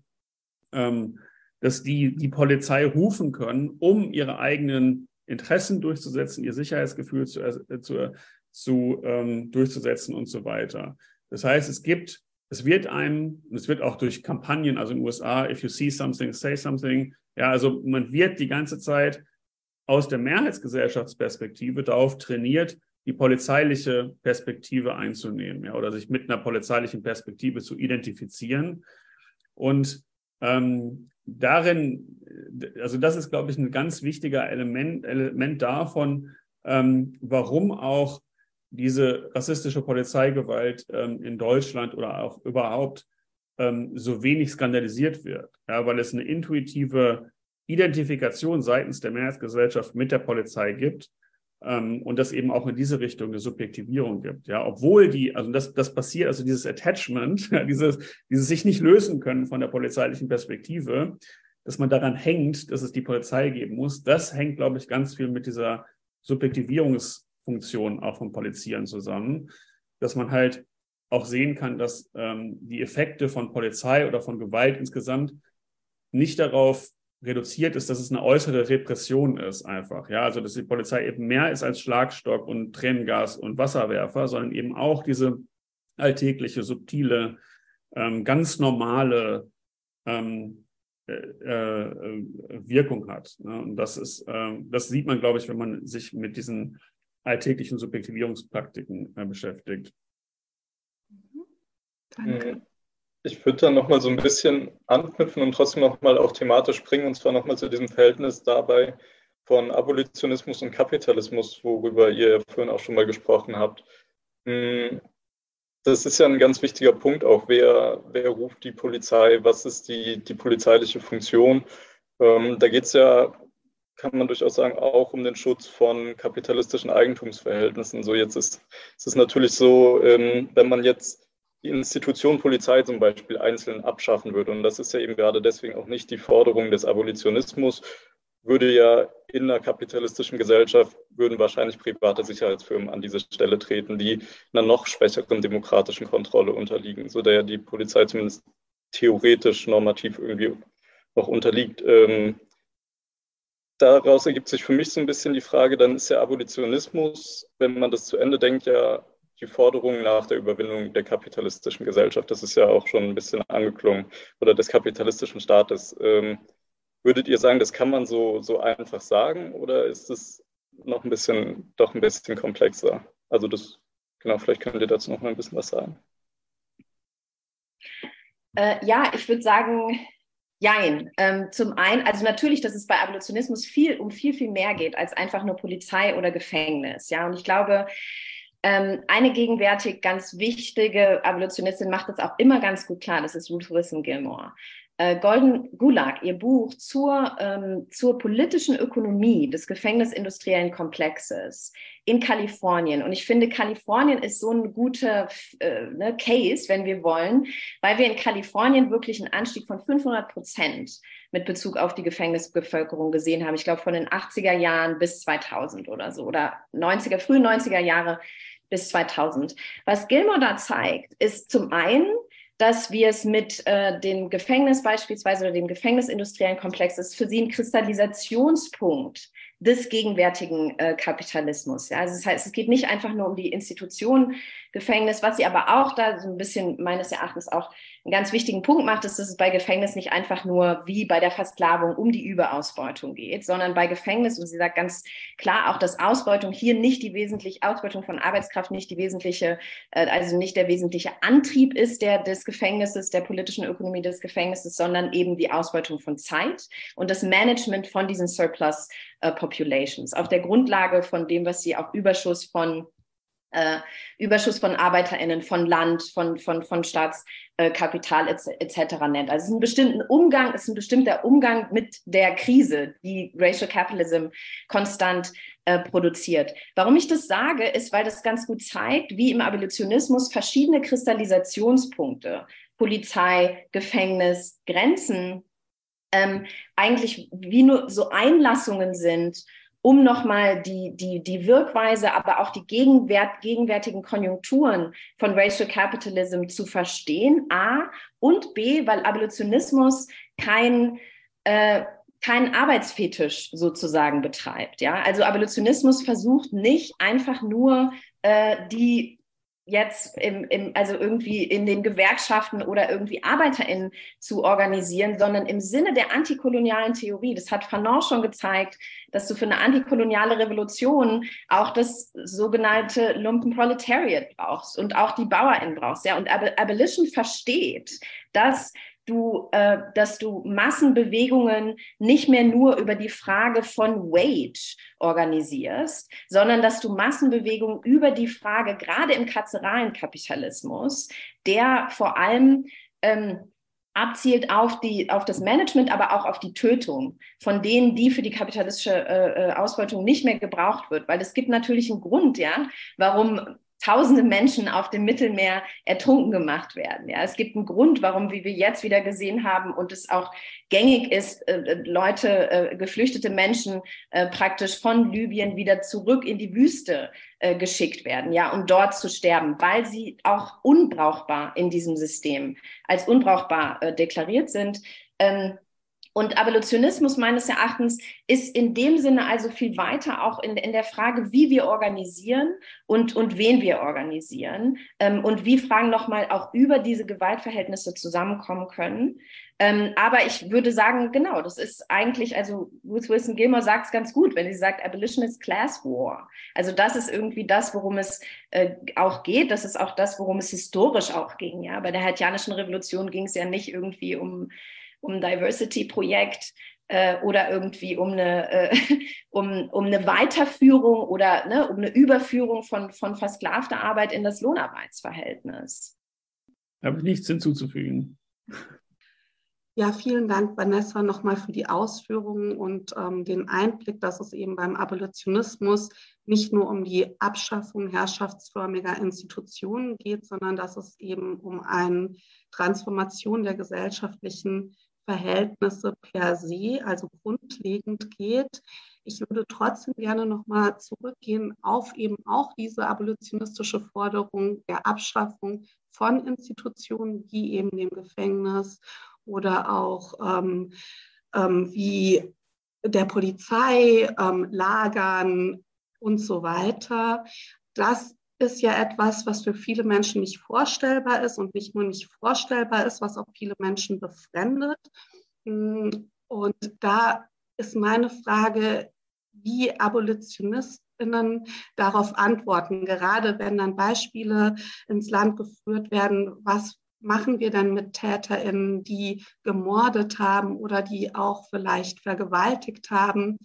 ähm, dass die die Polizei rufen können, um ihre eigenen Interessen durchzusetzen, ihr Sicherheitsgefühl zu, äh, zu, zu ähm, durchzusetzen und so weiter. Das heißt, es gibt, es wird einem, es wird auch durch Kampagnen, also in den USA, if you see something, say something. Ja, also man wird die ganze Zeit aus der Mehrheitsgesellschaftsperspektive darauf trainiert, die polizeiliche Perspektive einzunehmen ja, oder sich mit einer polizeilichen Perspektive zu identifizieren. Und ähm, darin, also das ist, glaube ich, ein ganz wichtiger Element, Element davon, ähm, warum auch diese rassistische Polizeigewalt ähm, in Deutschland oder auch überhaupt ähm, so wenig skandalisiert wird. Ja, weil es eine intuitive Identifikation seitens der Mehrheitsgesellschaft mit der Polizei gibt ähm, und das eben auch in diese Richtung eine Subjektivierung gibt. Ja, obwohl die, also das, das passiert, also dieses Attachment, dieses, dieses sich nicht lösen können von der polizeilichen Perspektive, dass man daran hängt, dass es die Polizei geben muss, das hängt, glaube ich, ganz viel mit dieser Subjektivierungsfunktion auch von Polizieren zusammen, dass man halt auch sehen kann, dass ähm, die Effekte von Polizei oder von Gewalt insgesamt nicht darauf reduziert ist, dass es eine äußere Repression ist einfach. Ja, also dass die Polizei eben mehr ist als Schlagstock und Tränengas und Wasserwerfer, sondern eben auch diese alltägliche, subtile, ähm, ganz normale ähm, äh, äh, Wirkung hat. Ne? Und das ist, äh, das sieht man, glaube ich, wenn man sich mit diesen alltäglichen Subjektivierungspraktiken äh, beschäftigt. Mhm. Danke. Ich würde dann nochmal so ein bisschen anknüpfen und trotzdem nochmal auch thematisch bringen, und zwar nochmal zu diesem Verhältnis dabei von Abolitionismus und Kapitalismus, worüber ihr vorhin auch schon mal gesprochen habt. Hm, das ist ja ein ganz wichtiger Punkt auch. Wer, wer ruft die Polizei? Was ist die, die polizeiliche Funktion? Ähm, da geht es ja, kann man durchaus sagen, auch um den Schutz von kapitalistischen Eigentumsverhältnissen. So jetzt ist, ist es natürlich so, ähm, wenn man jetzt die Institution Polizei zum Beispiel einzeln abschaffen würde. Und das ist ja eben gerade deswegen auch nicht die Forderung des Abolitionismus, würde ja in einer kapitalistischen Gesellschaft, würden wahrscheinlich private Sicherheitsfirmen an diese Stelle treten, die einer noch schwächeren demokratischen Kontrolle unterliegen, so der ja die Polizei zumindest theoretisch normativ irgendwie noch unterliegt. Ähm, daraus ergibt sich für mich so ein bisschen die Frage, dann ist ja Abolitionismus, wenn man das zu Ende denkt, ja die Forderung nach der Überwindung der kapitalistischen Gesellschaft, das ist ja auch schon ein bisschen angeklungen, oder des kapitalistischen Staates. Ähm, würdet ihr sagen, das kann man so, so einfach sagen oder ist es noch ein bisschen, doch ein bisschen komplexer? Also das, genau, vielleicht könnt ihr dazu noch mal ein bisschen was sagen. Äh, ja, ich würde sagen, Jein. Ähm, zum einen, also natürlich, dass es bei Abolitionismus viel um viel, viel mehr geht als einfach nur Polizei oder Gefängnis. Ja, und ich glaube, eine gegenwärtig ganz wichtige Abolitionistin macht das auch immer ganz gut klar, das ist Ruth Wilson Gilmore. Äh, Golden Gulag, ihr Buch zur, ähm, zur politischen Ökonomie des gefängnisindustriellen Komplexes in Kalifornien. Und ich finde, Kalifornien ist so ein guter äh, ne, Case, wenn wir wollen, weil wir in Kalifornien wirklich einen Anstieg von 500 Prozent mit Bezug auf die Gefängnisbevölkerung gesehen haben. Ich glaube, von den 80er Jahren bis 2000 oder so oder 90er, frühe 90er Jahre bis 2000. Was Gilmore da zeigt, ist zum einen, dass wir es mit äh, dem Gefängnis beispielsweise oder dem gefängnisindustriellen Komplex ist für sie ein Kristallisationspunkt des gegenwärtigen äh, Kapitalismus. Ja? Also das heißt, es geht nicht einfach nur um die Institution Gefängnis, was sie aber auch da so ein bisschen meines Erachtens auch einen ganz wichtigen Punkt macht, ist, dass es bei Gefängnis nicht einfach nur wie bei der Versklavung um die Überausbeutung geht, sondern bei Gefängnis, und sie sagt ganz klar auch, dass Ausbeutung hier nicht die wesentliche, Ausbeutung von Arbeitskraft nicht die wesentliche, äh, also nicht der wesentliche Antrieb ist der des Gefängnisses, der politischen Ökonomie des Gefängnisses, sondern eben die Ausbeutung von Zeit und das Management von diesen Surplus äh, Populations. Auf der Grundlage von dem, was sie auch Überschuss von äh, Überschuss von ArbeiterInnen, von Land, von, von, von Staatskapital äh, etc. Et nennt. Also es ist ein bestimmter Umgang, es ist ein bestimmter Umgang mit der Krise, die Racial Capitalism konstant äh, produziert. Warum ich das sage, ist, weil das ganz gut zeigt, wie im Abolitionismus verschiedene Kristallisationspunkte, Polizei, Gefängnis, Grenzen, ähm, eigentlich wie nur so Einlassungen sind um nochmal die, die, die Wirkweise, aber auch die Gegenwert, gegenwärtigen Konjunkturen von Racial Capitalism zu verstehen, A, und B, weil Abolitionismus kein, äh, keinen Arbeitsfetisch sozusagen betreibt. Ja? Also Abolitionismus versucht nicht einfach nur äh, die jetzt im, im, also irgendwie in den Gewerkschaften oder irgendwie ArbeiterInnen zu organisieren, sondern im Sinne der antikolonialen Theorie. Das hat Fanon schon gezeigt, dass du für eine antikoloniale Revolution auch das sogenannte Lumpenproletariat brauchst und auch die BauerInnen brauchst. Ja, und Abolition versteht, dass du, äh, dass du Massenbewegungen nicht mehr nur über die Frage von Wage organisierst, sondern dass du Massenbewegungen über die Frage, gerade im karzeralen Kapitalismus, der vor allem ähm, abzielt auf, die, auf das Management, aber auch auf die Tötung von denen, die für die kapitalistische äh, äh Ausbeutung nicht mehr gebraucht wird. Weil es gibt natürlich einen Grund, ja, warum tausende Menschen auf dem Mittelmeer ertrunken gemacht werden. Ja, es gibt einen Grund, warum, wie wir jetzt wieder gesehen haben und es auch gängig ist, äh, äh, Leute, äh, geflüchtete Menschen äh, praktisch von Libyen wieder zurück in die Wüste äh, geschickt werden, ja, um dort zu sterben, weil sie auch unbrauchbar in diesem System als unbrauchbar äh, deklariert sind. Ähm, und Abolitionismus meines Erachtens ist in dem Sinne also viel weiter auch in, in der Frage, wie wir organisieren und, und wen wir organisieren ähm, und wie Fragen nochmal auch über diese Gewaltverhältnisse zusammenkommen können. Ähm, aber ich würde sagen, genau, das ist eigentlich, also Ruth Wilson Gilmore sagt es ganz gut, wenn sie sagt, Abolition is Class War. Also das ist irgendwie das, worum es äh, auch geht. Das ist auch das, worum es historisch auch ging. Ja, bei der haitianischen Revolution ging es ja nicht irgendwie um um ein Diversity-Projekt äh, oder irgendwie um eine, äh, um, um eine Weiterführung oder ne, um eine Überführung von, von versklavter Arbeit in das Lohnarbeitsverhältnis. Habe ich nichts hinzuzufügen. Ja, vielen Dank, Vanessa, nochmal für die Ausführungen und ähm, den Einblick, dass es eben beim Abolitionismus nicht nur um die Abschaffung herrschaftsförmiger Institutionen geht, sondern dass es eben um eine Transformation der gesellschaftlichen Verhältnisse per se, also grundlegend geht. Ich würde trotzdem gerne nochmal zurückgehen auf eben auch diese abolitionistische Forderung der Abschaffung von Institutionen wie eben dem Gefängnis oder auch ähm, ähm, wie der Polizei, ähm, Lagern und so weiter. Das ist ja etwas, was für viele Menschen nicht vorstellbar ist und nicht nur nicht vorstellbar ist, was auch viele Menschen befremdet. Und da ist meine Frage, wie Abolitionistinnen darauf antworten, gerade wenn dann Beispiele ins Land geführt werden, was machen wir dann mit TäterInnen, die gemordet haben oder die auch vielleicht vergewaltigt haben?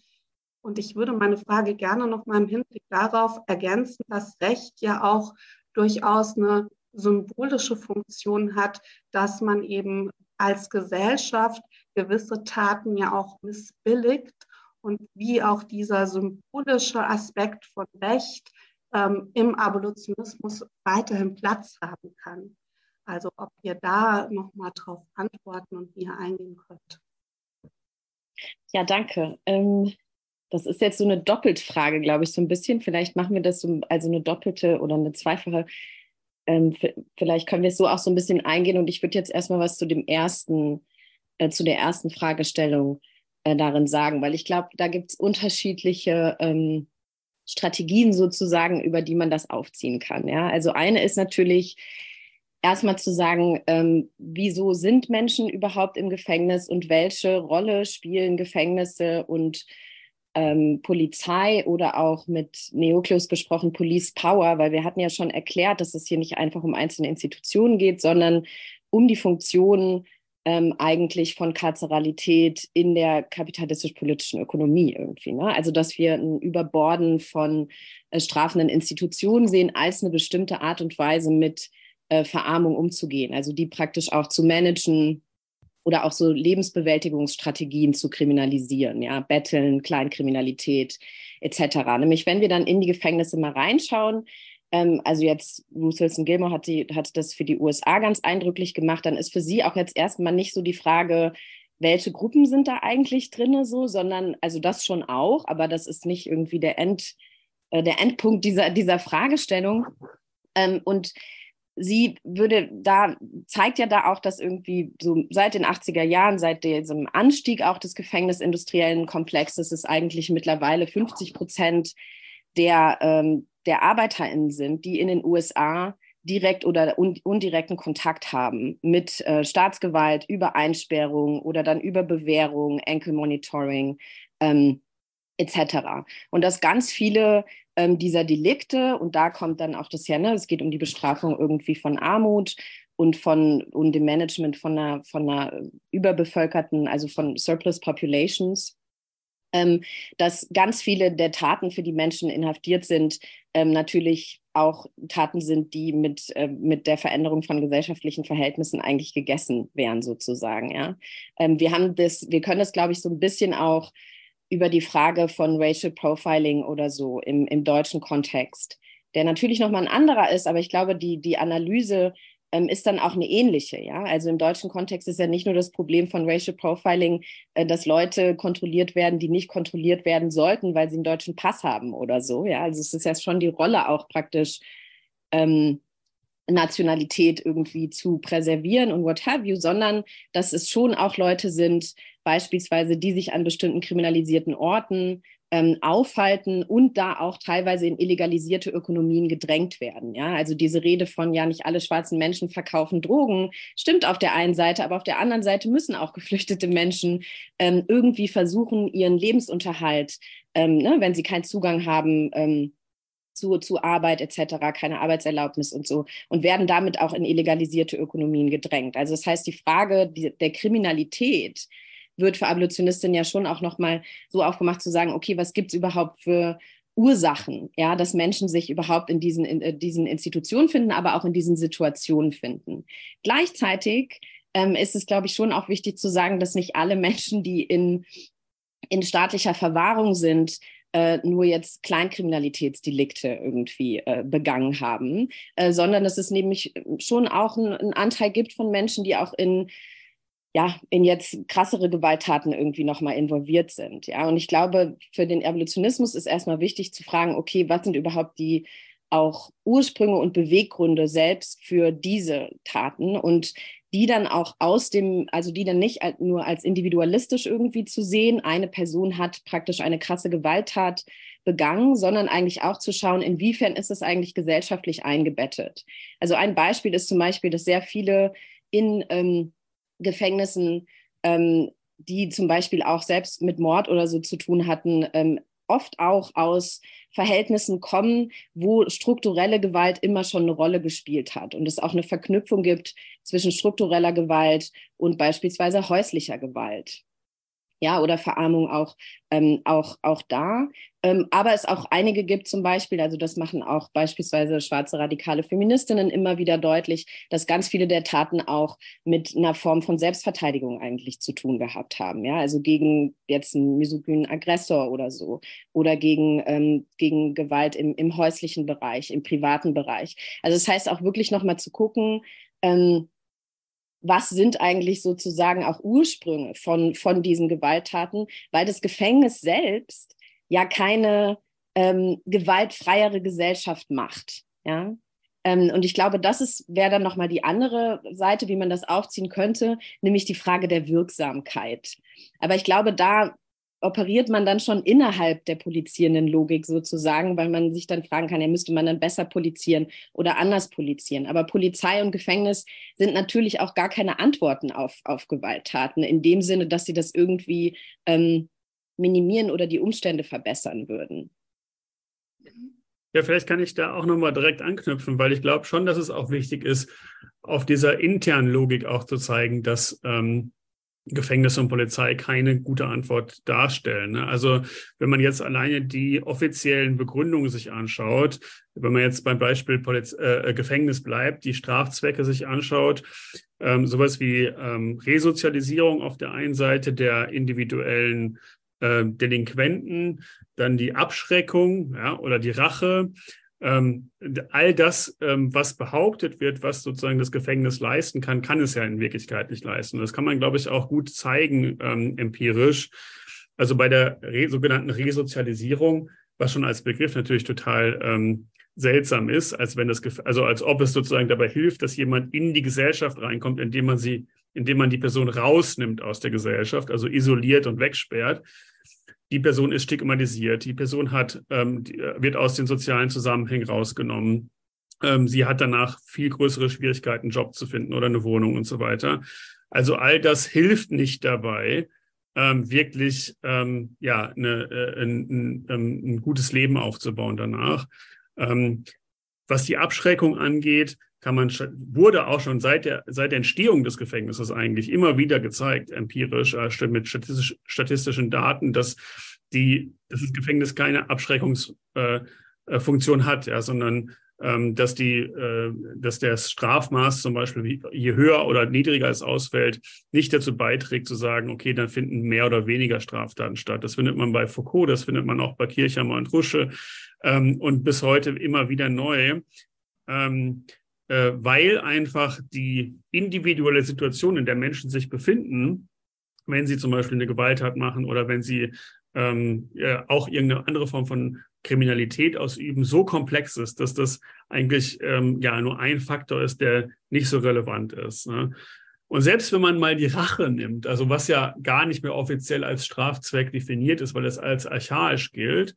Und ich würde meine Frage gerne noch mal im Hinblick darauf ergänzen, dass Recht ja auch durchaus eine symbolische Funktion hat, dass man eben als Gesellschaft gewisse Taten ja auch missbilligt und wie auch dieser symbolische Aspekt von Recht ähm, im Abolitionismus weiterhin Platz haben kann. Also ob ihr da nochmal drauf antworten und wie ihr eingehen könnt. Ja, danke. Ähm, das ist jetzt so eine Doppeltfrage, glaube ich, so ein bisschen. Vielleicht machen wir das so, also eine doppelte oder eine zweifache. Ähm, vielleicht können wir es so auch so ein bisschen eingehen. Und ich würde jetzt erstmal was zu dem ersten, äh, zu der ersten Fragestellung äh, darin sagen, weil ich glaube, da gibt es unterschiedliche ähm, Strategien sozusagen, über die man das aufziehen kann. Ja? Also eine ist natürlich, erstmal zu sagen, ähm, wieso sind Menschen überhaupt im Gefängnis und welche Rolle spielen Gefängnisse und ähm, Polizei oder auch mit Neokleus gesprochen Police Power, weil wir hatten ja schon erklärt, dass es hier nicht einfach um einzelne Institutionen geht, sondern um die Funktionen ähm, eigentlich von Karzeralität in der kapitalistisch-politischen Ökonomie irgendwie. Ne? Also dass wir ein Überborden von äh, strafenden Institutionen sehen als eine bestimmte Art und Weise mit äh, Verarmung umzugehen, also die praktisch auch zu managen oder auch so Lebensbewältigungsstrategien zu kriminalisieren, ja, Betteln, Kleinkriminalität etc. Nämlich wenn wir dann in die Gefängnisse mal reinschauen, ähm, also jetzt Ruth Wilson Gilmore hat, die, hat das für die USA ganz eindrücklich gemacht, dann ist für sie auch jetzt erstmal nicht so die Frage, welche Gruppen sind da eigentlich drin, so, sondern also das schon auch, aber das ist nicht irgendwie der End, äh, der Endpunkt dieser, dieser Fragestellung. Ähm, und sie würde da, zeigt ja da auch, dass irgendwie so seit den 80er Jahren, seit diesem Anstieg auch des gefängnisindustriellen Komplexes, es eigentlich mittlerweile 50 Prozent der, ähm, der ArbeiterInnen sind, die in den USA direkt oder un undirekten Kontakt haben mit äh, Staatsgewalt über Einsperrung oder dann über Bewährung, Enkelmonitoring ähm, etc. Und dass ganz viele ähm, dieser Delikte, und da kommt dann auch das her, ne, es geht um die Bestrafung irgendwie von Armut und von und dem Management von einer, von einer überbevölkerten, also von Surplus Populations, ähm, dass ganz viele der Taten, für die Menschen inhaftiert sind, ähm, natürlich auch Taten sind, die mit, äh, mit der Veränderung von gesellschaftlichen Verhältnissen eigentlich gegessen wären, sozusagen. Ja? Ähm, wir haben das, wir können das, glaube ich, so ein bisschen auch über die Frage von Racial Profiling oder so im, im deutschen Kontext, der natürlich nochmal ein anderer ist, aber ich glaube, die, die Analyse ähm, ist dann auch eine ähnliche. Ja? Also im deutschen Kontext ist ja nicht nur das Problem von Racial Profiling, äh, dass Leute kontrolliert werden, die nicht kontrolliert werden sollten, weil sie einen deutschen Pass haben oder so. Ja? Also es ist ja schon die Rolle auch praktisch. Ähm, Nationalität irgendwie zu präservieren und what have you, sondern dass es schon auch Leute sind, beispielsweise, die sich an bestimmten kriminalisierten Orten ähm, aufhalten und da auch teilweise in illegalisierte Ökonomien gedrängt werden. Ja, also diese Rede von ja nicht alle schwarzen Menschen verkaufen Drogen stimmt auf der einen Seite, aber auf der anderen Seite müssen auch geflüchtete Menschen ähm, irgendwie versuchen, ihren Lebensunterhalt, ähm, ne, wenn sie keinen Zugang haben, ähm, zu, zu Arbeit etc., keine Arbeitserlaubnis und so und werden damit auch in illegalisierte Ökonomien gedrängt. Also das heißt, die Frage der Kriminalität wird für Abolitionistinnen ja schon auch nochmal so aufgemacht zu sagen, okay, was gibt es überhaupt für Ursachen, ja, dass Menschen sich überhaupt in diesen, in, äh, diesen Institutionen finden, aber auch in diesen Situationen finden. Gleichzeitig ähm, ist es, glaube ich, schon auch wichtig zu sagen, dass nicht alle Menschen, die in, in staatlicher Verwahrung sind, äh, nur jetzt Kleinkriminalitätsdelikte irgendwie äh, begangen haben, äh, sondern dass es nämlich schon auch einen Anteil gibt von Menschen, die auch in ja, in jetzt krassere Gewalttaten irgendwie nochmal involviert sind. Ja, und ich glaube, für den Evolutionismus ist erstmal wichtig zu fragen, okay, was sind überhaupt die auch Ursprünge und Beweggründe selbst für diese Taten und die dann auch aus dem, also die dann nicht nur als individualistisch irgendwie zu sehen, eine Person hat praktisch eine krasse Gewalttat begangen, sondern eigentlich auch zu schauen, inwiefern ist es eigentlich gesellschaftlich eingebettet. Also ein Beispiel ist zum Beispiel, dass sehr viele in ähm, Gefängnissen, ähm, die zum Beispiel auch selbst mit Mord oder so zu tun hatten, ähm, oft auch aus Verhältnissen kommen, wo strukturelle Gewalt immer schon eine Rolle gespielt hat und es auch eine Verknüpfung gibt zwischen struktureller Gewalt und beispielsweise häuslicher Gewalt ja, oder Verarmung auch, ähm, auch, auch da. Ähm, aber es auch einige gibt zum Beispiel, also das machen auch beispielsweise schwarze radikale Feministinnen immer wieder deutlich, dass ganz viele der Taten auch mit einer Form von Selbstverteidigung eigentlich zu tun gehabt haben. Ja, also gegen jetzt einen misogynen Aggressor oder so oder gegen, ähm, gegen Gewalt im, im häuslichen Bereich, im privaten Bereich. Also das heißt auch wirklich nochmal zu gucken, ähm, was sind eigentlich sozusagen auch Ursprünge von, von diesen Gewalttaten, weil das Gefängnis selbst ja keine ähm, gewaltfreiere Gesellschaft macht. Ja? Ähm, und ich glaube, das wäre dann nochmal die andere Seite, wie man das aufziehen könnte, nämlich die Frage der Wirksamkeit. Aber ich glaube, da operiert man dann schon innerhalb der polizierenden Logik sozusagen, weil man sich dann fragen kann, ja, müsste man dann besser polizieren oder anders polizieren. Aber Polizei und Gefängnis sind natürlich auch gar keine Antworten auf, auf Gewalttaten, in dem Sinne, dass sie das irgendwie ähm, minimieren oder die Umstände verbessern würden. Ja, vielleicht kann ich da auch nochmal direkt anknüpfen, weil ich glaube schon, dass es auch wichtig ist, auf dieser internen Logik auch zu zeigen, dass ähm, Gefängnis und Polizei keine gute Antwort darstellen. Ne? Also wenn man jetzt alleine die offiziellen Begründungen sich anschaut, wenn man jetzt beim Beispiel Poliz äh, Gefängnis bleibt, die Strafzwecke sich anschaut, ähm, sowas wie ähm, Resozialisierung auf der einen Seite der individuellen äh, Delinquenten, dann die Abschreckung ja, oder die Rache, ähm, all das, ähm, was behauptet wird, was sozusagen das Gefängnis leisten kann, kann es ja in Wirklichkeit nicht leisten. Das kann man, glaube ich, auch gut zeigen ähm, empirisch. Also bei der re sogenannten Resozialisierung, was schon als Begriff natürlich total ähm, seltsam ist, als wenn das, also als ob es sozusagen dabei hilft, dass jemand in die Gesellschaft reinkommt, indem man sie, indem man die Person rausnimmt aus der Gesellschaft, also isoliert und wegsperrt die Person ist stigmatisiert, die Person hat, ähm, die, äh, wird aus den sozialen Zusammenhängen rausgenommen. Ähm, sie hat danach viel größere Schwierigkeiten, einen Job zu finden oder eine Wohnung und so weiter. Also all das hilft nicht dabei, ähm, wirklich ähm, ja, eine, äh, ein, ein, ähm, ein, gutes Leben aufzubauen danach. Ähm, was die Abschreckung angeht, kann man, wurde auch schon seit der, seit der Entstehung des Gefängnisses eigentlich immer wieder gezeigt, empirisch, äh, mit statistisch, statistischen Daten, dass die, dass das Gefängnis keine Abschreckungsfunktion äh, äh hat, ja, sondern ähm, dass die, äh, dass das Strafmaß zum Beispiel je höher oder niedriger es ausfällt, nicht dazu beiträgt zu sagen, okay, dann finden mehr oder weniger Straftaten statt. Das findet man bei Foucault, das findet man auch bei Kirchhammer und Rusche ähm, und bis heute immer wieder neu. Ähm, äh, weil einfach die individuelle Situation, in der Menschen sich befinden, wenn sie zum Beispiel eine Gewalttat machen oder wenn sie ähm, ja, auch irgendeine andere Form von Kriminalität ausüben, so komplex ist, dass das eigentlich ähm, ja nur ein Faktor ist, der nicht so relevant ist. Ne? Und selbst wenn man mal die Rache nimmt, also was ja gar nicht mehr offiziell als Strafzweck definiert ist, weil es als archaisch gilt,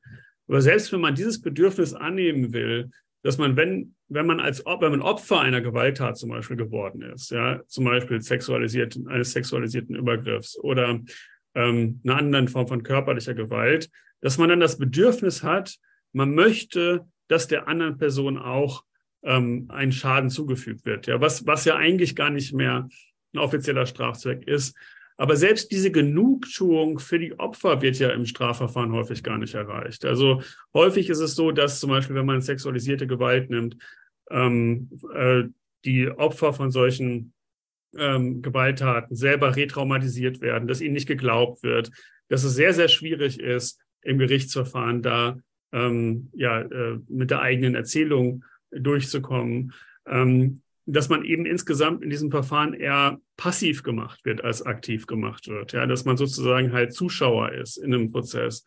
aber selbst wenn man dieses Bedürfnis annehmen will, dass man, wenn, wenn man als wenn man Opfer einer Gewalttat zum Beispiel geworden ist, ja, zum Beispiel sexualisiert, eines sexualisierten Übergriffs oder ähm, einer anderen Form von körperlicher Gewalt, dass man dann das Bedürfnis hat, man möchte, dass der anderen Person auch ähm, ein Schaden zugefügt wird, ja, was, was ja eigentlich gar nicht mehr ein offizieller Strafzweck ist, aber selbst diese Genugtuung für die Opfer wird ja im Strafverfahren häufig gar nicht erreicht. Also häufig ist es so, dass zum Beispiel, wenn man sexualisierte Gewalt nimmt, ähm, äh, die Opfer von solchen ähm, Gewalttaten selber retraumatisiert werden, dass ihnen nicht geglaubt wird, dass es sehr, sehr schwierig ist, im Gerichtsverfahren da ähm, ja, äh, mit der eigenen Erzählung durchzukommen. Ähm, dass man eben insgesamt in diesem Verfahren eher passiv gemacht wird, als aktiv gemacht wird. Ja, dass man sozusagen halt Zuschauer ist in einem Prozess.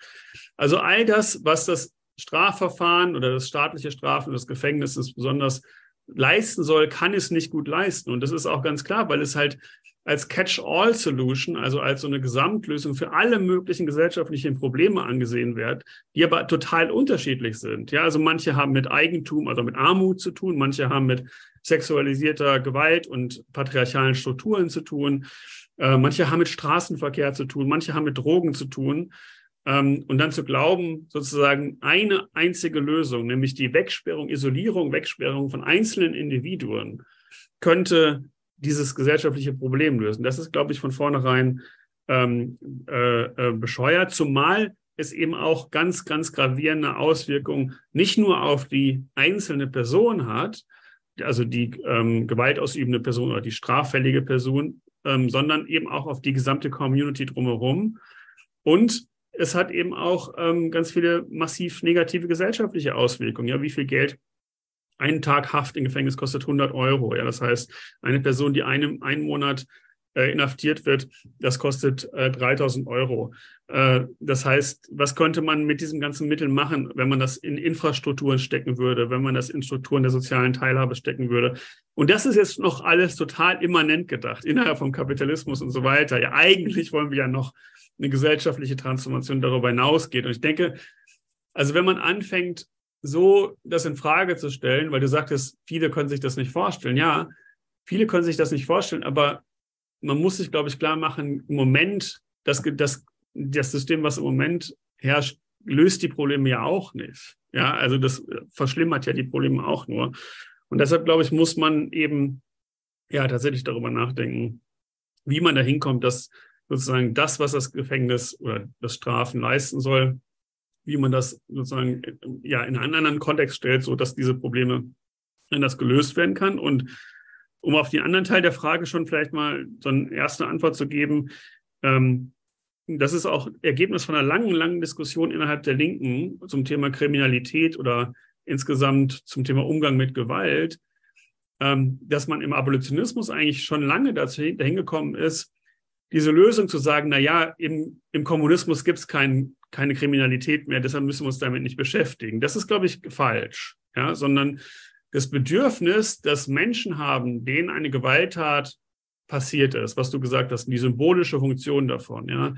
Also all das, was das Strafverfahren oder das staatliche Strafen des Gefängnisses besonders leisten soll, kann es nicht gut leisten. Und das ist auch ganz klar, weil es halt als Catch-all-Solution, also als so eine Gesamtlösung für alle möglichen gesellschaftlichen Probleme angesehen wird, die aber total unterschiedlich sind. Ja, also manche haben mit Eigentum, also mit Armut zu tun, manche haben mit sexualisierter Gewalt und patriarchalen Strukturen zu tun, äh, manche haben mit Straßenverkehr zu tun, manche haben mit Drogen zu tun. Ähm, und dann zu glauben, sozusagen eine einzige Lösung, nämlich die Wegsperrung, Isolierung, Wegsperrung von einzelnen Individuen, könnte dieses gesellschaftliche Problem lösen. Das ist, glaube ich, von vornherein ähm, äh, äh, bescheuert, zumal es eben auch ganz, ganz gravierende Auswirkungen nicht nur auf die einzelne Person hat, also die ähm, gewaltausübende Person oder die straffällige Person, ähm, sondern eben auch auf die gesamte Community drumherum. Und es hat eben auch ähm, ganz viele massiv negative gesellschaftliche Auswirkungen. Ja, wie viel Geld ein Tag Haft im Gefängnis kostet 100 Euro. Ja, das heißt, eine Person, die einem einen Monat äh, inhaftiert wird, das kostet äh, 3000 Euro. Äh, das heißt, was könnte man mit diesem ganzen Mittel machen, wenn man das in Infrastrukturen stecken würde, wenn man das in Strukturen der sozialen Teilhabe stecken würde? Und das ist jetzt noch alles total immanent gedacht, innerhalb vom Kapitalismus und so weiter. Ja, eigentlich wollen wir ja noch eine gesellschaftliche Transformation darüber hinausgeht. Und ich denke, also wenn man anfängt, so das in Frage zu stellen, weil du sagtest, viele können sich das nicht vorstellen. Ja, viele können sich das nicht vorstellen, aber man muss sich, glaube ich, klar machen, im Moment, das, das, das System, was im Moment herrscht, löst die Probleme ja auch nicht. Ja, also das verschlimmert ja die Probleme auch nur. Und deshalb, glaube ich, muss man eben ja tatsächlich darüber nachdenken, wie man da hinkommt, dass sozusagen das, was das Gefängnis oder das Strafen leisten soll, wie man das sozusagen ja in einen anderen Kontext stellt, so dass diese Probleme anders gelöst werden kann. Und um auf den anderen Teil der Frage schon vielleicht mal so eine erste Antwort zu geben, ähm, das ist auch Ergebnis von einer langen, langen Diskussion innerhalb der Linken zum Thema Kriminalität oder insgesamt zum Thema Umgang mit Gewalt, ähm, dass man im Abolitionismus eigentlich schon lange dazu hingekommen ist, diese Lösung zu sagen, na ja, im, im Kommunismus gibt es kein, keine Kriminalität mehr, deshalb müssen wir uns damit nicht beschäftigen. Das ist, glaube ich, falsch, ja, sondern das Bedürfnis, das Menschen haben, denen eine Gewalttat passiert ist, was du gesagt hast, die symbolische Funktion davon, ja,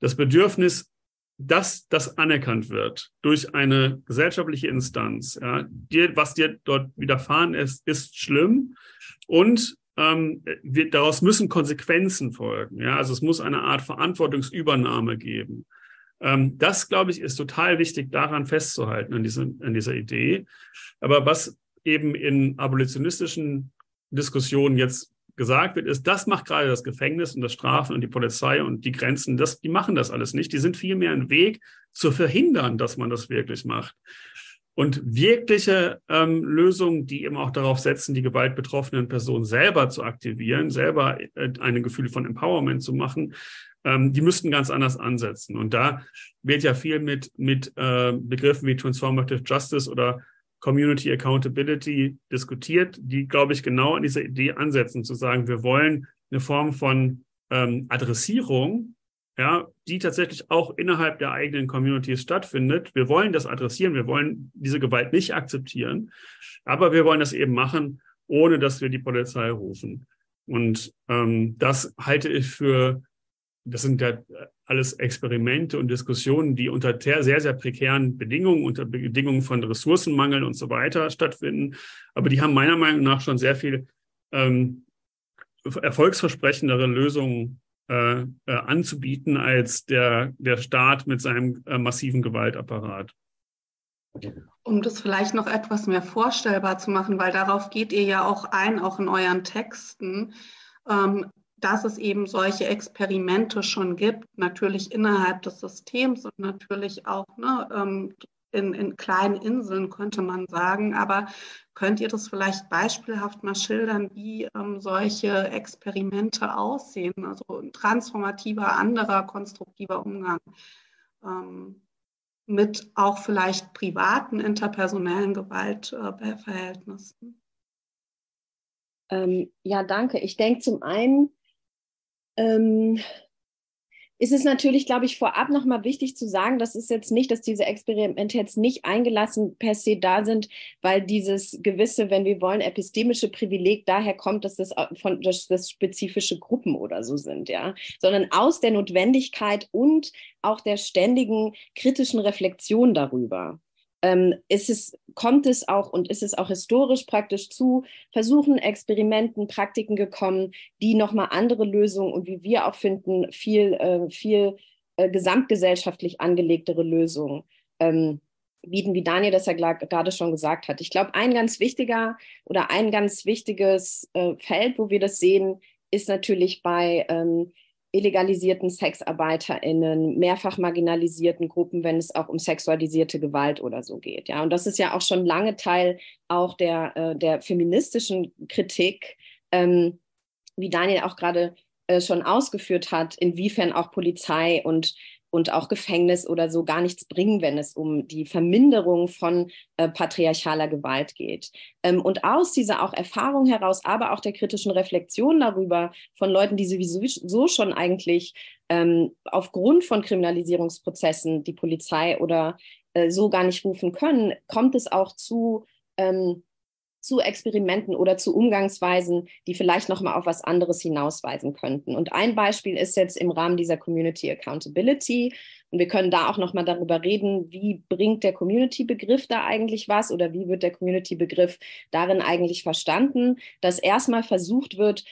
das Bedürfnis, dass das anerkannt wird durch eine gesellschaftliche Instanz, ja, dir, was dir dort widerfahren ist, ist schlimm und ähm, wir, daraus müssen Konsequenzen folgen. Ja? Also es muss eine Art Verantwortungsübernahme geben. Ähm, das, glaube ich, ist total wichtig, daran festzuhalten, an, diese, an dieser Idee. Aber was eben in abolitionistischen Diskussionen jetzt gesagt wird, ist, das macht gerade das Gefängnis und das Strafen und die Polizei und die Grenzen, das, die machen das alles nicht. Die sind vielmehr ein Weg zu verhindern, dass man das wirklich macht. Und wirkliche ähm, Lösungen, die eben auch darauf setzen, die gewaltbetroffenen Personen selber zu aktivieren, selber äh, ein Gefühl von Empowerment zu machen, ähm, die müssten ganz anders ansetzen. Und da wird ja viel mit, mit äh, Begriffen wie Transformative Justice oder Community Accountability diskutiert, die, glaube ich, genau an dieser Idee ansetzen, zu sagen, wir wollen eine Form von ähm, Adressierung ja, die tatsächlich auch innerhalb der eigenen Communities stattfindet. Wir wollen das adressieren, wir wollen diese Gewalt nicht akzeptieren, aber wir wollen das eben machen, ohne dass wir die Polizei rufen. Und ähm, das halte ich für, das sind ja alles Experimente und Diskussionen, die unter sehr, sehr prekären Bedingungen, unter Bedingungen von Ressourcenmangel und so weiter stattfinden. Aber die haben meiner Meinung nach schon sehr viel ähm, erfolgsversprechendere Lösungen äh, äh, anzubieten als der, der Staat mit seinem äh, massiven Gewaltapparat. Um das vielleicht noch etwas mehr vorstellbar zu machen, weil darauf geht ihr ja auch ein, auch in euren Texten, ähm, dass es eben solche Experimente schon gibt, natürlich innerhalb des Systems und natürlich auch ne, ähm, in, in kleinen Inseln, könnte man sagen. Aber könnt ihr das vielleicht beispielhaft mal schildern, wie ähm, solche Experimente aussehen? Also ein transformativer, anderer, konstruktiver Umgang ähm, mit auch vielleicht privaten, interpersonellen Gewaltverhältnissen. Ähm, ja, danke. Ich denke zum einen, ähm, ist es natürlich, glaube ich, vorab nochmal wichtig zu sagen, das ist jetzt nicht, dass diese Experimente jetzt nicht eingelassen per se da sind, weil dieses gewisse, wenn wir wollen, epistemische Privileg daher kommt, dass das von dass das spezifische Gruppen oder so sind, ja, sondern aus der Notwendigkeit und auch der ständigen kritischen Reflexion darüber ähm, ist es, kommt es auch und ist es auch historisch praktisch zu Versuchen, Experimenten, Praktiken gekommen, die nochmal andere Lösungen und wie wir auch finden, viel, äh, viel äh, gesamtgesellschaftlich angelegtere Lösung ähm, bieten, wie Daniel das ja gerade schon gesagt hat. Ich glaube, ein ganz wichtiger oder ein ganz wichtiges äh, Feld, wo wir das sehen, ist natürlich bei ähm, illegalisierten SexarbeiterInnen, mehrfach marginalisierten Gruppen, wenn es auch um sexualisierte Gewalt oder so geht. Ja, und das ist ja auch schon lange Teil auch der, äh, der feministischen Kritik, ähm, wie Daniel auch gerade äh, schon ausgeführt hat, inwiefern auch Polizei und und auch Gefängnis oder so gar nichts bringen, wenn es um die Verminderung von äh, patriarchaler Gewalt geht. Ähm, und aus dieser auch Erfahrung heraus, aber auch der kritischen Reflexion darüber von Leuten, die sowieso so schon eigentlich ähm, aufgrund von Kriminalisierungsprozessen die Polizei oder äh, so gar nicht rufen können, kommt es auch zu ähm, zu Experimenten oder zu Umgangsweisen, die vielleicht noch mal auf was anderes hinausweisen könnten. Und ein Beispiel ist jetzt im Rahmen dieser Community Accountability. Und wir können da auch noch mal darüber reden, wie bringt der Community-Begriff da eigentlich was oder wie wird der Community-Begriff darin eigentlich verstanden, dass erstmal versucht wird,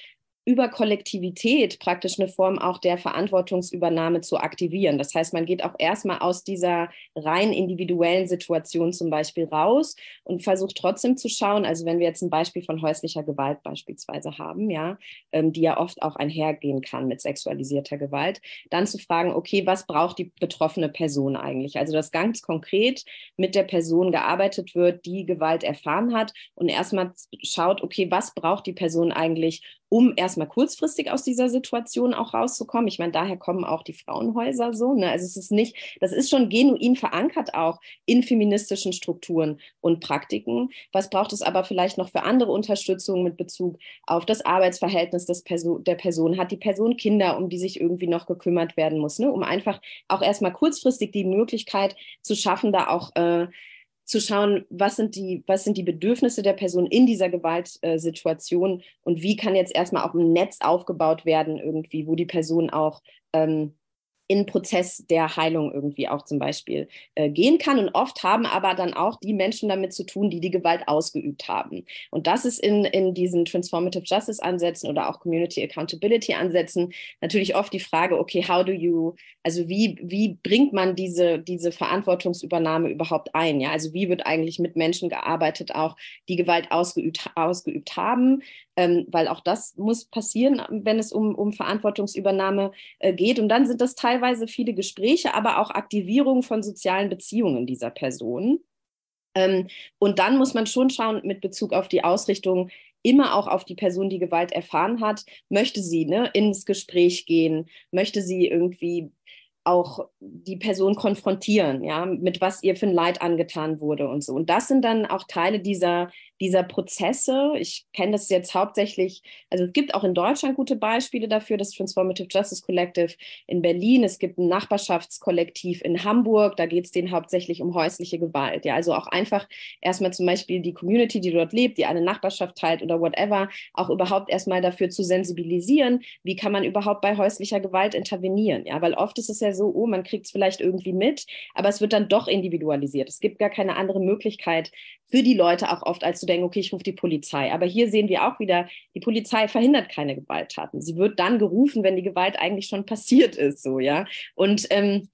über Kollektivität praktisch eine Form auch der Verantwortungsübernahme zu aktivieren. Das heißt, man geht auch erstmal aus dieser rein individuellen Situation zum Beispiel raus und versucht trotzdem zu schauen, also wenn wir jetzt ein Beispiel von häuslicher Gewalt beispielsweise haben, ja, ähm, die ja oft auch einhergehen kann mit sexualisierter Gewalt, dann zu fragen, okay, was braucht die betroffene Person eigentlich? Also dass ganz konkret mit der Person gearbeitet wird, die Gewalt erfahren hat und erstmal schaut, okay, was braucht die Person eigentlich, um erstmal kurzfristig aus dieser Situation auch rauszukommen. Ich meine, daher kommen auch die Frauenhäuser so. Ne? Also es ist nicht, das ist schon genuin verankert auch in feministischen Strukturen und Praktiken. Was braucht es aber vielleicht noch für andere Unterstützung mit Bezug auf das Arbeitsverhältnis des Perso der Person? Hat die Person Kinder, um die sich irgendwie noch gekümmert werden muss, ne? um einfach auch erstmal kurzfristig die Möglichkeit zu schaffen, da auch äh, zu schauen, was sind die, was sind die Bedürfnisse der Person in dieser Gewaltsituation und wie kann jetzt erstmal auch ein Netz aufgebaut werden, irgendwie, wo die Person auch ähm, in Prozess der Heilung irgendwie auch zum Beispiel äh, gehen kann. Und oft haben aber dann auch die Menschen damit zu tun, die die Gewalt ausgeübt haben. Und das ist in, in diesen Transformative Justice Ansätzen oder auch Community Accountability Ansätzen natürlich oft die Frage, okay, how do you, also wie, wie bringt man diese, diese Verantwortungsübernahme überhaupt ein? Ja, also wie wird eigentlich mit Menschen gearbeitet, auch die Gewalt ausgeübt, ausgeübt haben? Ähm, weil auch das muss passieren, wenn es um, um Verantwortungsübernahme äh, geht. Und dann sind das teilweise viele Gespräche, aber auch Aktivierung von sozialen Beziehungen dieser Personen. Ähm, und dann muss man schon schauen mit Bezug auf die Ausrichtung, immer auch auf die Person, die Gewalt erfahren hat. Möchte sie ne, ins Gespräch gehen? Möchte sie irgendwie auch die Person konfrontieren, ja, mit was ihr für ein Leid angetan wurde und so. Und das sind dann auch Teile dieser, dieser Prozesse. Ich kenne das jetzt hauptsächlich, also es gibt auch in Deutschland gute Beispiele dafür, das Transformative Justice Collective in Berlin. Es gibt ein Nachbarschaftskollektiv in Hamburg, da geht es denen hauptsächlich um häusliche Gewalt. Ja, also auch einfach erstmal zum Beispiel die Community, die dort lebt, die eine Nachbarschaft teilt oder whatever, auch überhaupt erstmal dafür zu sensibilisieren, wie kann man überhaupt bei häuslicher Gewalt intervenieren. Ja, weil oft ist es ja so, oh, man kriegt es vielleicht irgendwie mit, aber es wird dann doch individualisiert. Es gibt gar keine andere Möglichkeit für die Leute auch oft, als zu denken, okay, ich rufe die Polizei. Aber hier sehen wir auch wieder, die Polizei verhindert keine Gewalttaten. Sie wird dann gerufen, wenn die Gewalt eigentlich schon passiert ist, so, ja. Und ähm,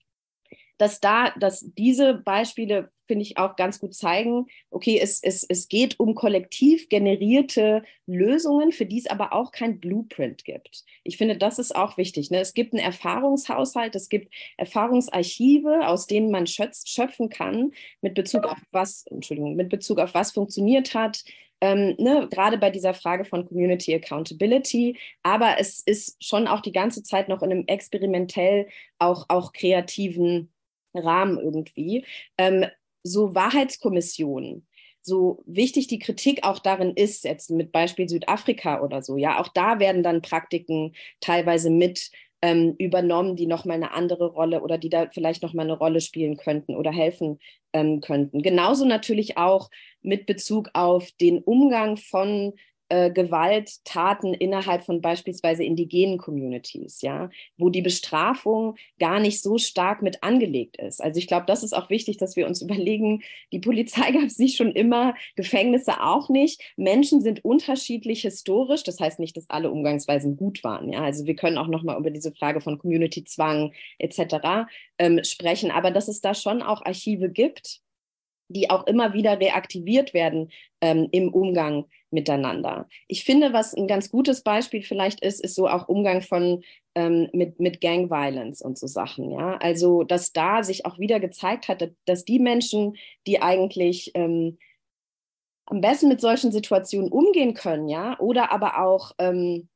dass da, dass diese Beispiele, finde ich, auch ganz gut zeigen, okay, es, es, es geht um kollektiv generierte Lösungen, für die es aber auch kein Blueprint gibt. Ich finde, das ist auch wichtig. Ne? Es gibt einen Erfahrungshaushalt, es gibt Erfahrungsarchive, aus denen man schöpfen kann, mit Bezug auf was, Entschuldigung, mit Bezug auf was funktioniert hat, ähm, ne, gerade bei dieser Frage von Community Accountability. Aber es ist schon auch die ganze Zeit noch in einem experimentell, auch, auch kreativen Rahmen irgendwie. Ähm, so Wahrheitskommissionen, so wichtig die Kritik auch darin ist, jetzt mit Beispiel Südafrika oder so, ja, auch da werden dann Praktiken teilweise mit ähm, übernommen, die nochmal eine andere Rolle oder die da vielleicht nochmal eine Rolle spielen könnten oder helfen ähm, könnten. Genauso natürlich auch mit Bezug auf den Umgang von äh, Gewalttaten innerhalb von beispielsweise indigenen Communities, ja, wo die Bestrafung gar nicht so stark mit angelegt ist. Also ich glaube, das ist auch wichtig, dass wir uns überlegen, die Polizei gab es nicht schon immer, Gefängnisse auch nicht. Menschen sind unterschiedlich historisch, das heißt nicht, dass alle Umgangsweisen gut waren. Ja, also wir können auch noch mal über diese Frage von Community-Zwang etc. Ähm, sprechen, aber dass es da schon auch Archive gibt, die auch immer wieder reaktiviert werden ähm, im Umgang miteinander. Ich finde, was ein ganz gutes Beispiel vielleicht ist, ist so auch Umgang von ähm, mit, mit Gang Violence und so Sachen. Ja, also dass da sich auch wieder gezeigt hat, dass die Menschen, die eigentlich ähm, am besten mit solchen Situationen umgehen können, ja, oder aber auch ähm,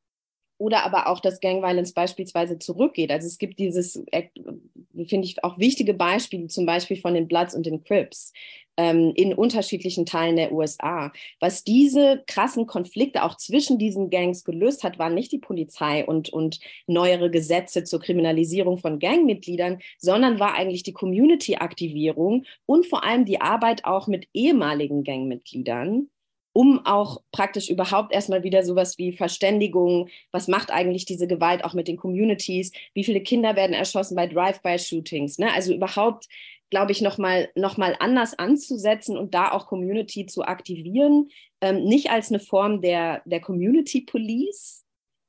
oder aber auch, dass Gang Violence beispielsweise zurückgeht. Also es gibt dieses, äh, finde ich, auch wichtige Beispiele, zum Beispiel von den Bloods und den Crips ähm, in unterschiedlichen Teilen der USA. Was diese krassen Konflikte auch zwischen diesen Gangs gelöst hat, waren nicht die Polizei und, und neuere Gesetze zur Kriminalisierung von Gangmitgliedern, sondern war eigentlich die Community-Aktivierung und vor allem die Arbeit auch mit ehemaligen Gangmitgliedern um auch praktisch überhaupt erstmal wieder sowas wie Verständigung, was macht eigentlich diese Gewalt auch mit den Communities, wie viele Kinder werden erschossen bei Drive-by-Shootings, ne? also überhaupt, glaube ich, nochmal noch mal anders anzusetzen und da auch Community zu aktivieren, ähm, nicht als eine Form der, der Community Police,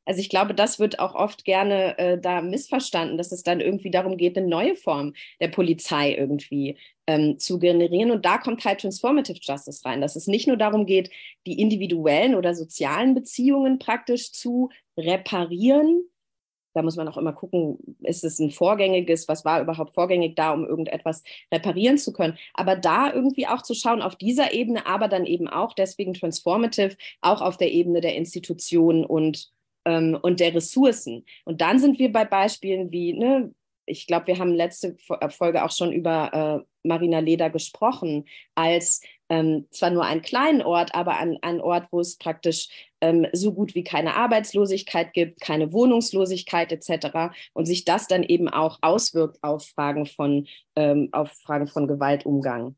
also ich glaube, das wird auch oft gerne äh, da missverstanden, dass es dann irgendwie darum geht, eine neue Form der Polizei irgendwie ähm, zu generieren. Und da kommt halt Transformative Justice rein, dass es nicht nur darum geht, die individuellen oder sozialen Beziehungen praktisch zu reparieren. Da muss man auch immer gucken, ist es ein vorgängiges, was war überhaupt vorgängig da, um irgendetwas reparieren zu können. Aber da irgendwie auch zu schauen auf dieser Ebene, aber dann eben auch deswegen transformative, auch auf der Ebene der Institutionen und ähm, und der Ressourcen. Und dann sind wir bei Beispielen wie, ne, ich glaube, wir haben letzte äh, Folge auch schon über äh, Marina Leder gesprochen, als ähm, zwar nur einen kleinen Ort, aber ein, Ort, wo es praktisch ähm, so gut wie keine Arbeitslosigkeit gibt, keine Wohnungslosigkeit etc. Und sich das dann eben auch auswirkt auf Fragen von, ähm, auf Fragen von Gewaltumgang.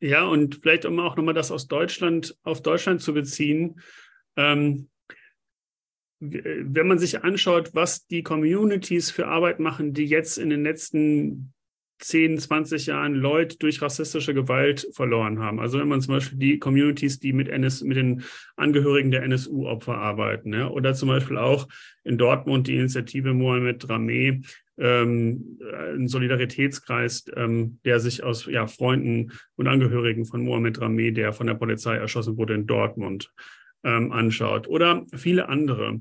Ja, und vielleicht um auch nochmal das aus Deutschland auf Deutschland zu beziehen. Ähm, wenn man sich anschaut, was die Communities für Arbeit machen, die jetzt in den letzten 10, 20 Jahren Leute durch rassistische Gewalt verloren haben. Also wenn man zum Beispiel die Communities, die mit, NS, mit den Angehörigen der NSU-Opfer arbeiten, ja, oder zum Beispiel auch in Dortmund die Initiative Mohamed Rameh, ähm, ein Solidaritätskreis, ähm, der sich aus ja, Freunden und Angehörigen von Mohamed Rameh, der von der Polizei erschossen wurde in Dortmund, ähm, anschaut oder viele andere.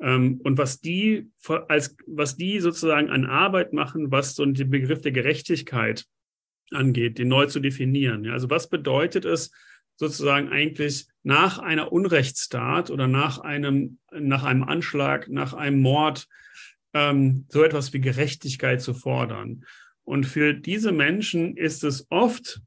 Ähm, und was die als was die sozusagen an Arbeit machen, was so den Begriff der Gerechtigkeit angeht, den neu zu definieren. Ja, also was bedeutet es sozusagen eigentlich nach einer Unrechtstat oder nach einem nach einem Anschlag, nach einem Mord ähm, so etwas wie Gerechtigkeit zu fordern? Und für diese Menschen ist es oft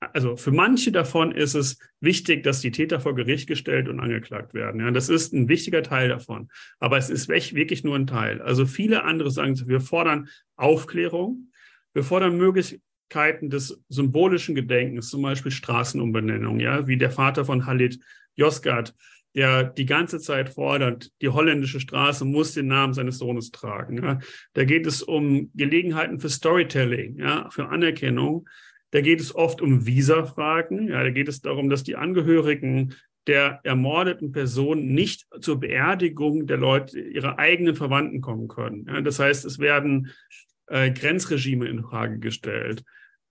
also für manche davon ist es wichtig, dass die Täter vor Gericht gestellt und angeklagt werden. Ja, das ist ein wichtiger Teil davon. Aber es ist wirklich nur ein Teil. Also viele andere sagen, wir fordern Aufklärung, wir fordern Möglichkeiten des symbolischen Gedenkens, zum Beispiel Straßenumbenennung, ja, wie der Vater von Halit Yozgat, der die ganze Zeit fordert, die holländische Straße muss den Namen seines Sohnes tragen. Ja. Da geht es um Gelegenheiten für Storytelling, ja, für Anerkennung. Da geht es oft um Visa-Fragen. Ja, da geht es darum, dass die Angehörigen der ermordeten Person nicht zur Beerdigung der Leute, ihrer eigenen Verwandten kommen können. Ja, das heißt, es werden äh, Grenzregime in Frage gestellt.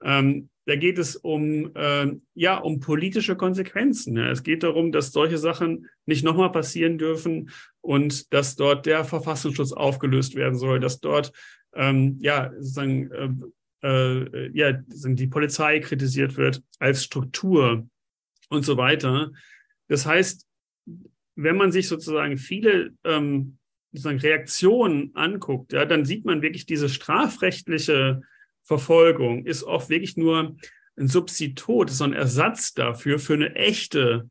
Ähm, da geht es um, äh, ja, um politische Konsequenzen. Ja. Es geht darum, dass solche Sachen nicht nochmal passieren dürfen und dass dort der Verfassungsschutz aufgelöst werden soll, dass dort ähm, ja, sozusagen äh, äh, ja, die Polizei kritisiert wird als Struktur und so weiter. Das heißt, wenn man sich sozusagen viele ähm, sozusagen Reaktionen anguckt, ja, dann sieht man wirklich diese strafrechtliche Verfolgung ist oft wirklich nur ein Substitut, so ein Ersatz dafür für eine echte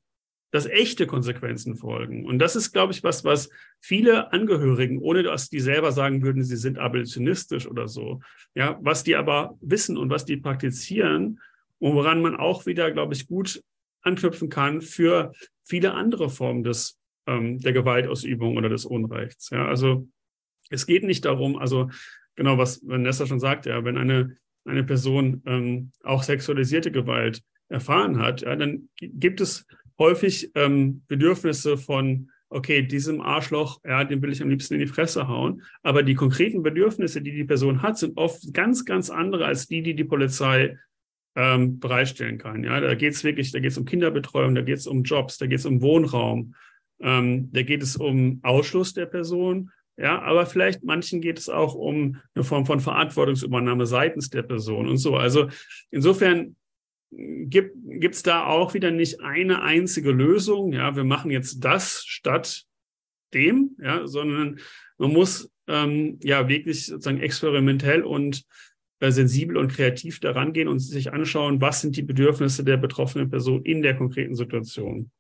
dass echte Konsequenzen folgen. Und das ist, glaube ich, was, was viele Angehörigen, ohne dass die selber sagen würden, sie sind abolitionistisch oder so, ja, was die aber wissen und was die praktizieren und woran man auch wieder, glaube ich, gut anknüpfen kann für viele andere Formen des, ähm, der Gewaltausübung oder des Unrechts. Ja, also es geht nicht darum, also genau, was Vanessa schon sagt, ja, wenn eine, eine Person ähm, auch sexualisierte Gewalt erfahren hat, ja, dann gibt es häufig ähm, Bedürfnisse von, okay, diesem Arschloch, ja, den will ich am liebsten in die Fresse hauen. Aber die konkreten Bedürfnisse, die die Person hat, sind oft ganz, ganz andere als die, die die Polizei ähm, bereitstellen kann. Ja, da geht es wirklich, da geht es um Kinderbetreuung, da geht es um Jobs, da geht es um Wohnraum, ähm, da geht es um Ausschluss der Person. Ja, aber vielleicht manchen geht es auch um eine Form von Verantwortungsübernahme seitens der Person und so. Also insofern gibt es da auch wieder nicht eine einzige Lösung. Ja, wir machen jetzt das statt dem, ja, sondern man muss ähm, ja wirklich sozusagen experimentell und äh, sensibel und kreativ daran gehen und sich anschauen, was sind die Bedürfnisse der betroffenen Person in der konkreten Situation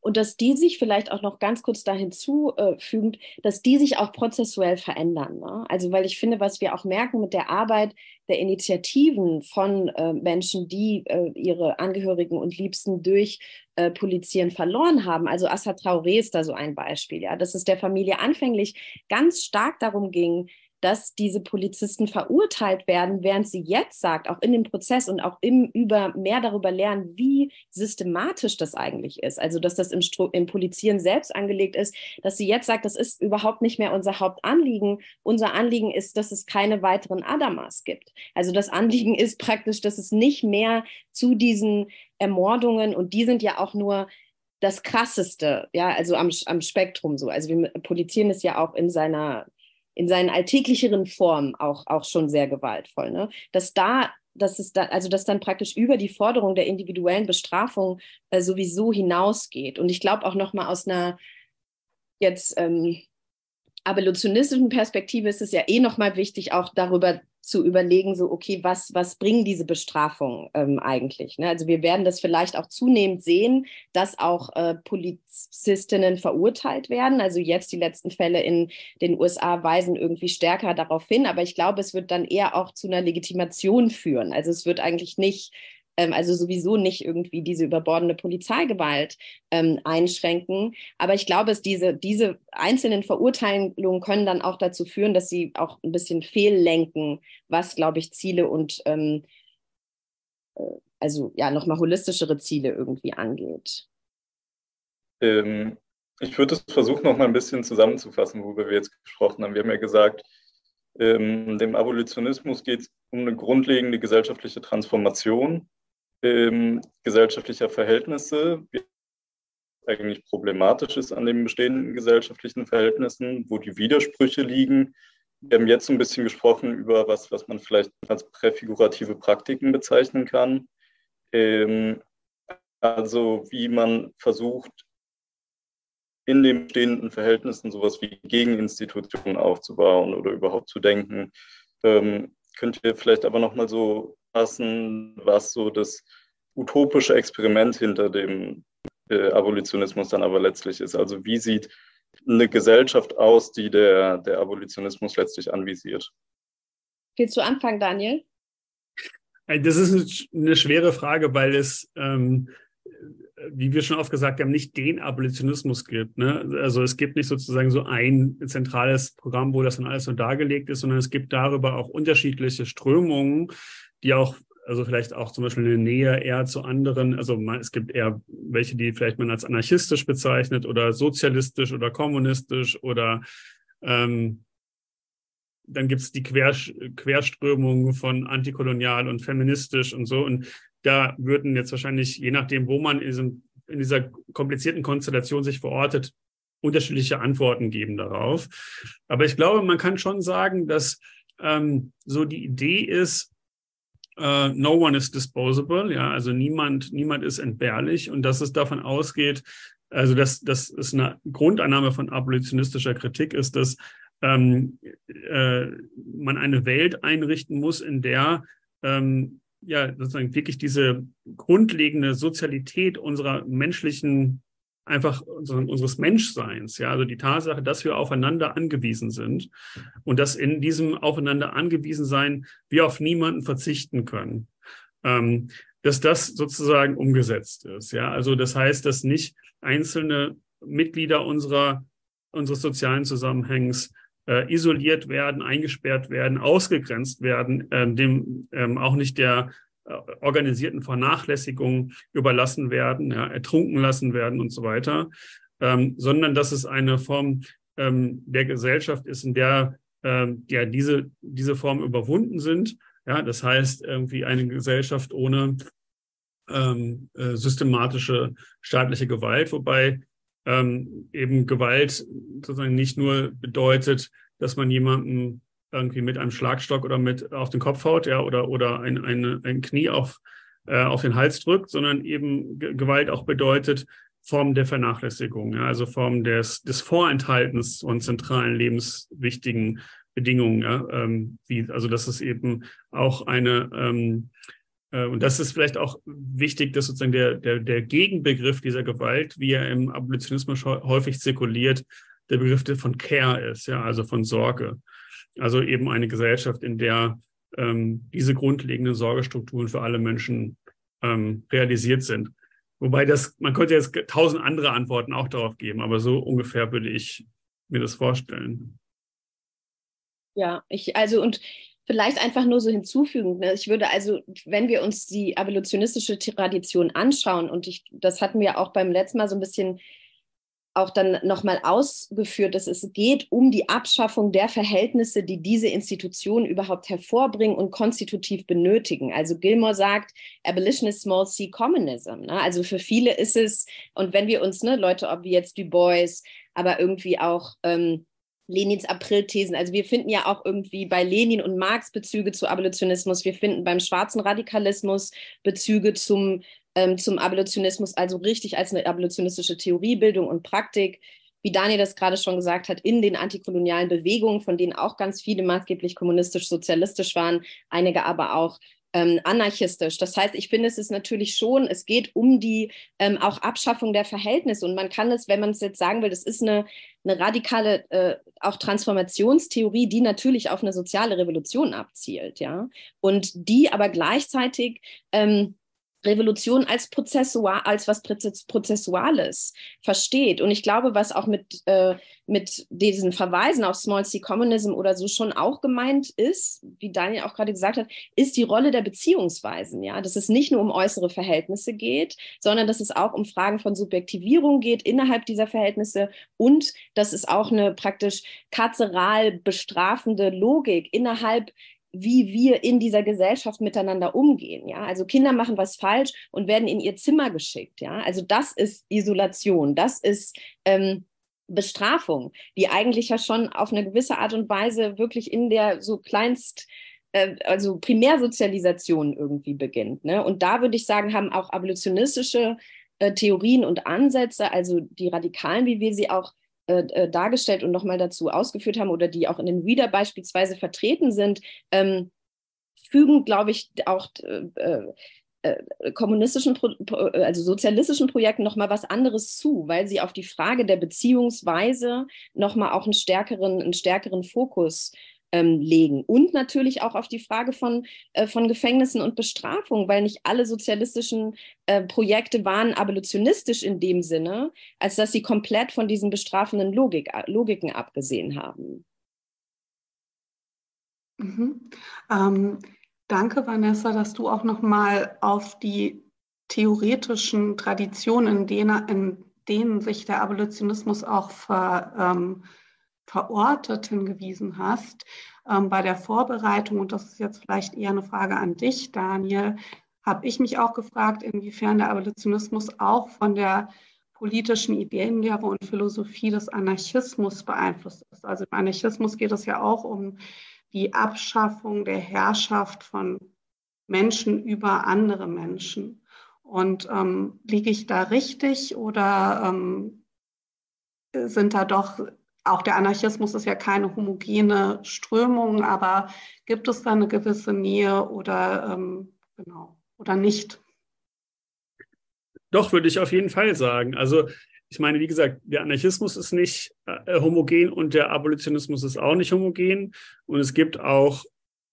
und dass die sich vielleicht auch noch ganz kurz da hinzufügen, dass die sich auch prozessuell verändern. Ne? Also weil ich finde, was wir auch merken mit der Arbeit der Initiativen von äh, Menschen, die äh, ihre Angehörigen und Liebsten durch äh, Polizieren verloren haben. Also Assad Traoré ist da so ein Beispiel, ja, dass es der Familie anfänglich ganz stark darum ging, dass diese Polizisten verurteilt werden, während sie jetzt sagt, auch in dem Prozess und auch im über mehr darüber lernen, wie systematisch das eigentlich ist. Also dass das im, im Polizieren selbst angelegt ist, dass sie jetzt sagt, das ist überhaupt nicht mehr unser Hauptanliegen. Unser Anliegen ist, dass es keine weiteren Adamas gibt. Also das Anliegen ist praktisch, dass es nicht mehr zu diesen Ermordungen und die sind ja auch nur das krasseste, ja, also am, am Spektrum so. Also wir polizieren es ja auch in seiner in seinen alltäglicheren Formen auch, auch schon sehr gewaltvoll. Ne? Dass da dass es da, also dass dann praktisch über die Forderung der individuellen Bestrafung äh, sowieso hinausgeht. Und ich glaube auch nochmal aus einer jetzt ähm, abolitionistischen Perspektive ist es ja eh nochmal wichtig, auch darüber zu überlegen, so, okay, was, was bringen diese Bestrafungen ähm, eigentlich? Ne? Also wir werden das vielleicht auch zunehmend sehen, dass auch äh, Polizistinnen verurteilt werden. Also jetzt die letzten Fälle in den USA weisen irgendwie stärker darauf hin, aber ich glaube, es wird dann eher auch zu einer Legitimation führen. Also es wird eigentlich nicht also sowieso nicht irgendwie diese überbordende Polizeigewalt ähm, einschränken. Aber ich glaube, dass diese, diese einzelnen Verurteilungen können dann auch dazu führen, dass sie auch ein bisschen fehllenken, was, glaube ich, Ziele und ähm, äh, also ja nochmal holistischere Ziele irgendwie angeht. Ähm, ich würde es versuchen, noch mal ein bisschen zusammenzufassen, worüber wir jetzt gesprochen haben. Wir haben ja gesagt, ähm, dem Abolitionismus geht es um eine grundlegende gesellschaftliche Transformation ähm, gesellschaftlicher Verhältnisse, wie eigentlich problematisch ist an den bestehenden gesellschaftlichen Verhältnissen, wo die Widersprüche liegen. Wir haben jetzt ein bisschen gesprochen über was, was man vielleicht als präfigurative Praktiken bezeichnen kann. Ähm, also wie man versucht, in den bestehenden Verhältnissen sowas wie Gegeninstitutionen aufzubauen oder überhaupt zu denken. Ähm, könnt ihr vielleicht aber nochmal so was so das utopische Experiment hinter dem äh, Abolitionismus dann aber letztlich ist. Also wie sieht eine Gesellschaft aus, die der, der Abolitionismus letztlich anvisiert? Willst du anfangen, Daniel? Das ist eine schwere Frage, weil es, ähm, wie wir schon oft gesagt haben, nicht den Abolitionismus gibt. Ne? Also es gibt nicht sozusagen so ein zentrales Programm, wo das dann alles so dargelegt ist, sondern es gibt darüber auch unterschiedliche Strömungen, die auch, also vielleicht auch zum Beispiel eine Nähe eher zu anderen, also man, es gibt eher welche, die vielleicht man als anarchistisch bezeichnet oder sozialistisch oder kommunistisch oder ähm, dann gibt es die Quer, Querströmung von antikolonial und feministisch und so. Und da würden jetzt wahrscheinlich, je nachdem, wo man in, diesem, in dieser komplizierten Konstellation sich verortet, unterschiedliche Antworten geben darauf. Aber ich glaube, man kann schon sagen, dass ähm, so die Idee ist, uh, no one is disposable, ja, also niemand, niemand ist entbehrlich. Und dass es davon ausgeht, also dass das ist eine Grundannahme von abolitionistischer Kritik ist, dass ähm, äh, man eine Welt einrichten muss, in der ähm, ja sozusagen wirklich diese grundlegende Sozialität unserer menschlichen einfach unseres Menschseins, ja, also die Tatsache, dass wir aufeinander angewiesen sind und dass in diesem aufeinander angewiesen sein wir auf niemanden verzichten können. Ähm, dass das sozusagen umgesetzt ist. Ja, also das heißt, dass nicht einzelne Mitglieder unserer, unseres sozialen Zusammenhangs äh, isoliert werden, eingesperrt werden, ausgegrenzt werden, ähm, dem ähm, auch nicht der äh, organisierten Vernachlässigung überlassen werden, ja, ertrunken lassen werden und so weiter, ähm, sondern dass es eine Form ähm, der Gesellschaft ist, in der ähm, ja diese, diese Formen überwunden sind. Ja, das heißt irgendwie eine Gesellschaft ohne ähm, äh, systematische staatliche Gewalt, wobei ähm, eben Gewalt sozusagen nicht nur bedeutet, dass man jemanden irgendwie mit einem Schlagstock oder mit auf den Kopf haut, ja, oder, oder ein, ein, ein Knie auf, äh, auf den Hals drückt, sondern eben G Gewalt auch bedeutet Formen der Vernachlässigung, ja, also Formen des, des Vorenthaltens von zentralen lebenswichtigen Bedingungen, ja, ähm, wie, also das ist eben auch eine ähm, äh, und das ist vielleicht auch wichtig, dass sozusagen der, der, der Gegenbegriff dieser Gewalt, wie er im Abolitionismus häufig zirkuliert, der Begriff von Care ist, ja, also von Sorge. Also eben eine Gesellschaft, in der ähm, diese grundlegenden Sorgestrukturen für alle Menschen ähm, realisiert sind. Wobei das, man könnte jetzt tausend andere Antworten auch darauf geben, aber so ungefähr würde ich mir das vorstellen. Ja, ich, also und vielleicht einfach nur so hinzufügen. Ne? Ich würde also, wenn wir uns die evolutionistische Tradition anschauen, und ich, das hatten wir auch beim letzten Mal so ein bisschen auch dann nochmal ausgeführt, dass es geht um die Abschaffung der Verhältnisse, die diese Institutionen überhaupt hervorbringen und konstitutiv benötigen. Also Gilmore sagt, Abolition is small c communism. Ne? Also für viele ist es, und wenn wir uns, ne, Leute, ob wie jetzt Du Bois, aber irgendwie auch ähm, Lenins Aprilthesen. Also wir finden ja auch irgendwie bei Lenin und Marx Bezüge zu Abolitionismus. Wir finden beim schwarzen Radikalismus Bezüge zum, ähm, zum Abolitionismus, also richtig als eine abolitionistische Theoriebildung und Praktik. Wie Daniel das gerade schon gesagt hat, in den antikolonialen Bewegungen, von denen auch ganz viele maßgeblich kommunistisch-sozialistisch waren, einige aber auch ähm, anarchistisch. Das heißt, ich finde, es ist natürlich schon, es geht um die ähm, auch Abschaffung der Verhältnisse. Und man kann es, wenn man es jetzt sagen will, das ist eine, eine radikale äh, auch Transformationstheorie, die natürlich auf eine soziale Revolution abzielt, ja. Und die aber gleichzeitig ähm, Revolution als prozessual, als was Prozessuales versteht. Und ich glaube, was auch mit, äh, mit diesen Verweisen auf Small C Communism oder so schon auch gemeint ist, wie Daniel auch gerade gesagt hat, ist die Rolle der Beziehungsweisen, ja, dass es nicht nur um äußere Verhältnisse geht, sondern dass es auch um Fragen von Subjektivierung geht innerhalb dieser Verhältnisse und dass es auch eine praktisch karzeral bestrafende Logik innerhalb wie wir in dieser Gesellschaft miteinander umgehen. Ja, also Kinder machen was falsch und werden in ihr Zimmer geschickt. Ja, also das ist Isolation, das ist ähm, Bestrafung, die eigentlich ja schon auf eine gewisse Art und Weise wirklich in der so kleinst äh, also Primärsozialisation irgendwie beginnt. Ne? Und da würde ich sagen, haben auch abolitionistische äh, Theorien und Ansätze, also die Radikalen, wie wir sie auch äh, äh, dargestellt und nochmal dazu ausgeführt haben oder die auch in den Reader beispielsweise vertreten sind, ähm, fügen, glaube ich, auch äh, äh, kommunistischen, also sozialistischen Projekten nochmal was anderes zu, weil sie auf die Frage der Beziehungsweise nochmal auch einen stärkeren, einen stärkeren Fokus ähm, legen. Und natürlich auch auf die Frage von, äh, von Gefängnissen und Bestrafung, weil nicht alle sozialistischen äh, Projekte waren abolitionistisch in dem Sinne, als dass sie komplett von diesen bestrafenden Logik, äh, Logiken abgesehen haben. Mhm. Ähm, danke, Vanessa, dass du auch nochmal auf die theoretischen Traditionen, in denen, in denen sich der Abolitionismus auch ver, ähm, verortet hingewiesen hast. Ähm, bei der Vorbereitung, und das ist jetzt vielleicht eher eine Frage an dich, Daniel, habe ich mich auch gefragt, inwiefern der Abolitionismus auch von der politischen Ideenlehre und Philosophie des Anarchismus beeinflusst ist. Also im Anarchismus geht es ja auch um die Abschaffung der Herrschaft von Menschen über andere Menschen. Und ähm, liege ich da richtig oder ähm, sind da doch auch der Anarchismus ist ja keine homogene Strömung, aber gibt es da eine gewisse Nähe oder ähm, genau oder nicht? Doch, würde ich auf jeden Fall sagen. Also ich meine, wie gesagt, der Anarchismus ist nicht äh, homogen und der Abolitionismus ist auch nicht homogen. Und es gibt auch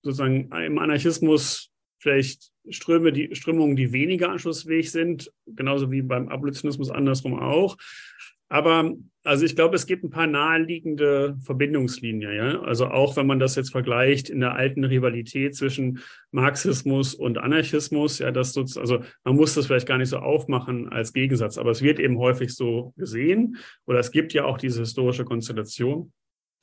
sozusagen im Anarchismus vielleicht Ströme, die Strömungen, die weniger anschlussfähig sind, genauso wie beim Abolitionismus andersrum auch. Aber also ich glaube, es gibt ein paar naheliegende Verbindungslinien. Ja? Also auch wenn man das jetzt vergleicht in der alten Rivalität zwischen Marxismus und Anarchismus, ja, das also man muss das vielleicht gar nicht so aufmachen als Gegensatz, aber es wird eben häufig so gesehen oder es gibt ja auch diese historische Konstellation.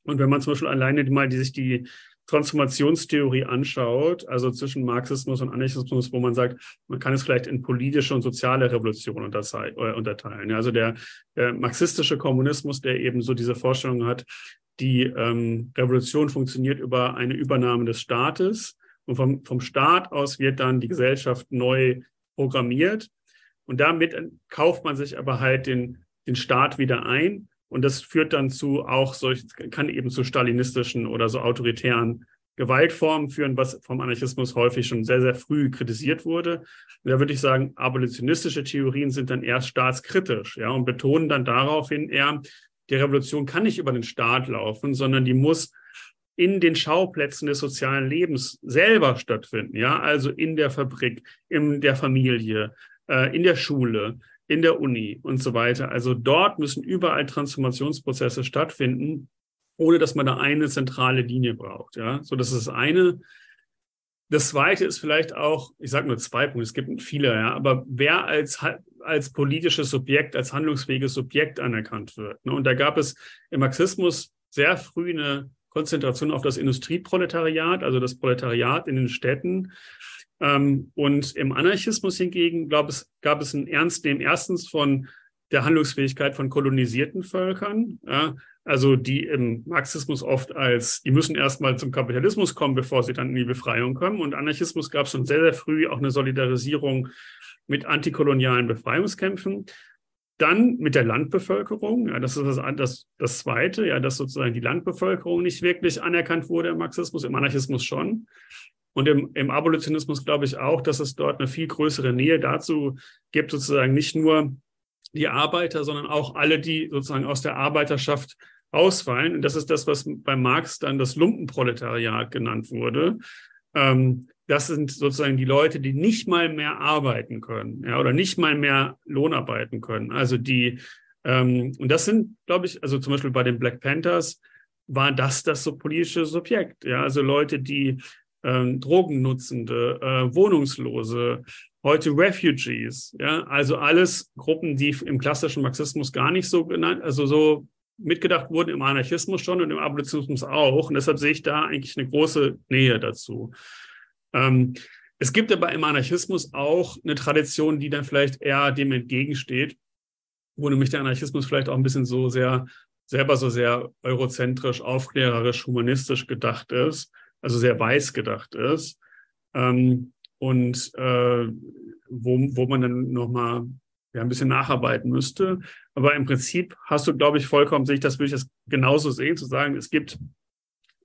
Und wenn man zum Beispiel alleine mal die, sich die Transformationstheorie anschaut, also zwischen Marxismus und Anarchismus, wo man sagt, man kann es vielleicht in politische und soziale Revolution äh, unterteilen. Also der, der marxistische Kommunismus, der eben so diese Vorstellung hat, die ähm, Revolution funktioniert über eine Übernahme des Staates und vom, vom Staat aus wird dann die Gesellschaft neu programmiert und damit kauft man sich aber halt den, den Staat wieder ein und das führt dann zu auch solch, kann eben zu stalinistischen oder so autoritären Gewaltformen führen, was vom Anarchismus häufig schon sehr, sehr früh kritisiert wurde. Und da würde ich sagen, abolitionistische Theorien sind dann eher staatskritisch, ja, und betonen dann daraufhin eher, die Revolution kann nicht über den Staat laufen, sondern die muss in den Schauplätzen des sozialen Lebens selber stattfinden, ja, also in der Fabrik, in der Familie, äh, in der Schule, in der Uni und so weiter. Also dort müssen überall Transformationsprozesse stattfinden, ohne dass man da eine zentrale Linie braucht. Ja, so das ist das eine. Das zweite ist vielleicht auch, ich sage nur zwei Punkte, es gibt viele, ja, aber wer als, als politisches Subjekt, als handlungsfähiges Subjekt anerkannt wird. Ne? Und da gab es im Marxismus sehr früh eine Konzentration auf das Industrieproletariat, also das Proletariat in den Städten. Ähm, und im Anarchismus hingegen, glaube ich, gab es ein Ernstnehmen erstens von der Handlungsfähigkeit von kolonisierten Völkern, ja, also die im Marxismus oft als, die müssen erstmal zum Kapitalismus kommen, bevor sie dann in die Befreiung kommen. Und Anarchismus gab es schon sehr, sehr früh auch eine Solidarisierung mit antikolonialen Befreiungskämpfen. Dann mit der Landbevölkerung, ja, das ist das, das, das Zweite, ja, dass sozusagen die Landbevölkerung nicht wirklich anerkannt wurde im Marxismus, im Anarchismus schon. Und im, im Abolitionismus glaube ich auch, dass es dort eine viel größere Nähe dazu gibt, sozusagen nicht nur die Arbeiter, sondern auch alle, die sozusagen aus der Arbeiterschaft ausfallen. Und das ist das, was bei Marx dann das Lumpenproletariat genannt wurde. Ähm, das sind sozusagen die Leute, die nicht mal mehr arbeiten können, ja, oder nicht mal mehr Lohn arbeiten können. Also die, ähm, und das sind, glaube ich, also zum Beispiel bei den Black Panthers war das das so politische Subjekt, ja, also Leute, die ähm, Drogennutzende, äh, Wohnungslose, heute Refugees, ja, also alles Gruppen, die im klassischen Marxismus gar nicht so genannt, also so mitgedacht wurden, im Anarchismus schon und im Abolitionismus auch. Und deshalb sehe ich da eigentlich eine große Nähe dazu. Ähm, es gibt aber im Anarchismus auch eine Tradition, die dann vielleicht eher dem entgegensteht, wo nämlich der Anarchismus vielleicht auch ein bisschen so sehr, selber so sehr eurozentrisch, aufklärerisch, humanistisch gedacht ist also sehr weiß gedacht ist. Ähm, und äh, wo, wo man dann nochmal ja, ein bisschen nacharbeiten müsste. Aber im Prinzip hast du, glaube ich, vollkommen sich, das würde ich das genauso sehen, zu sagen, es gibt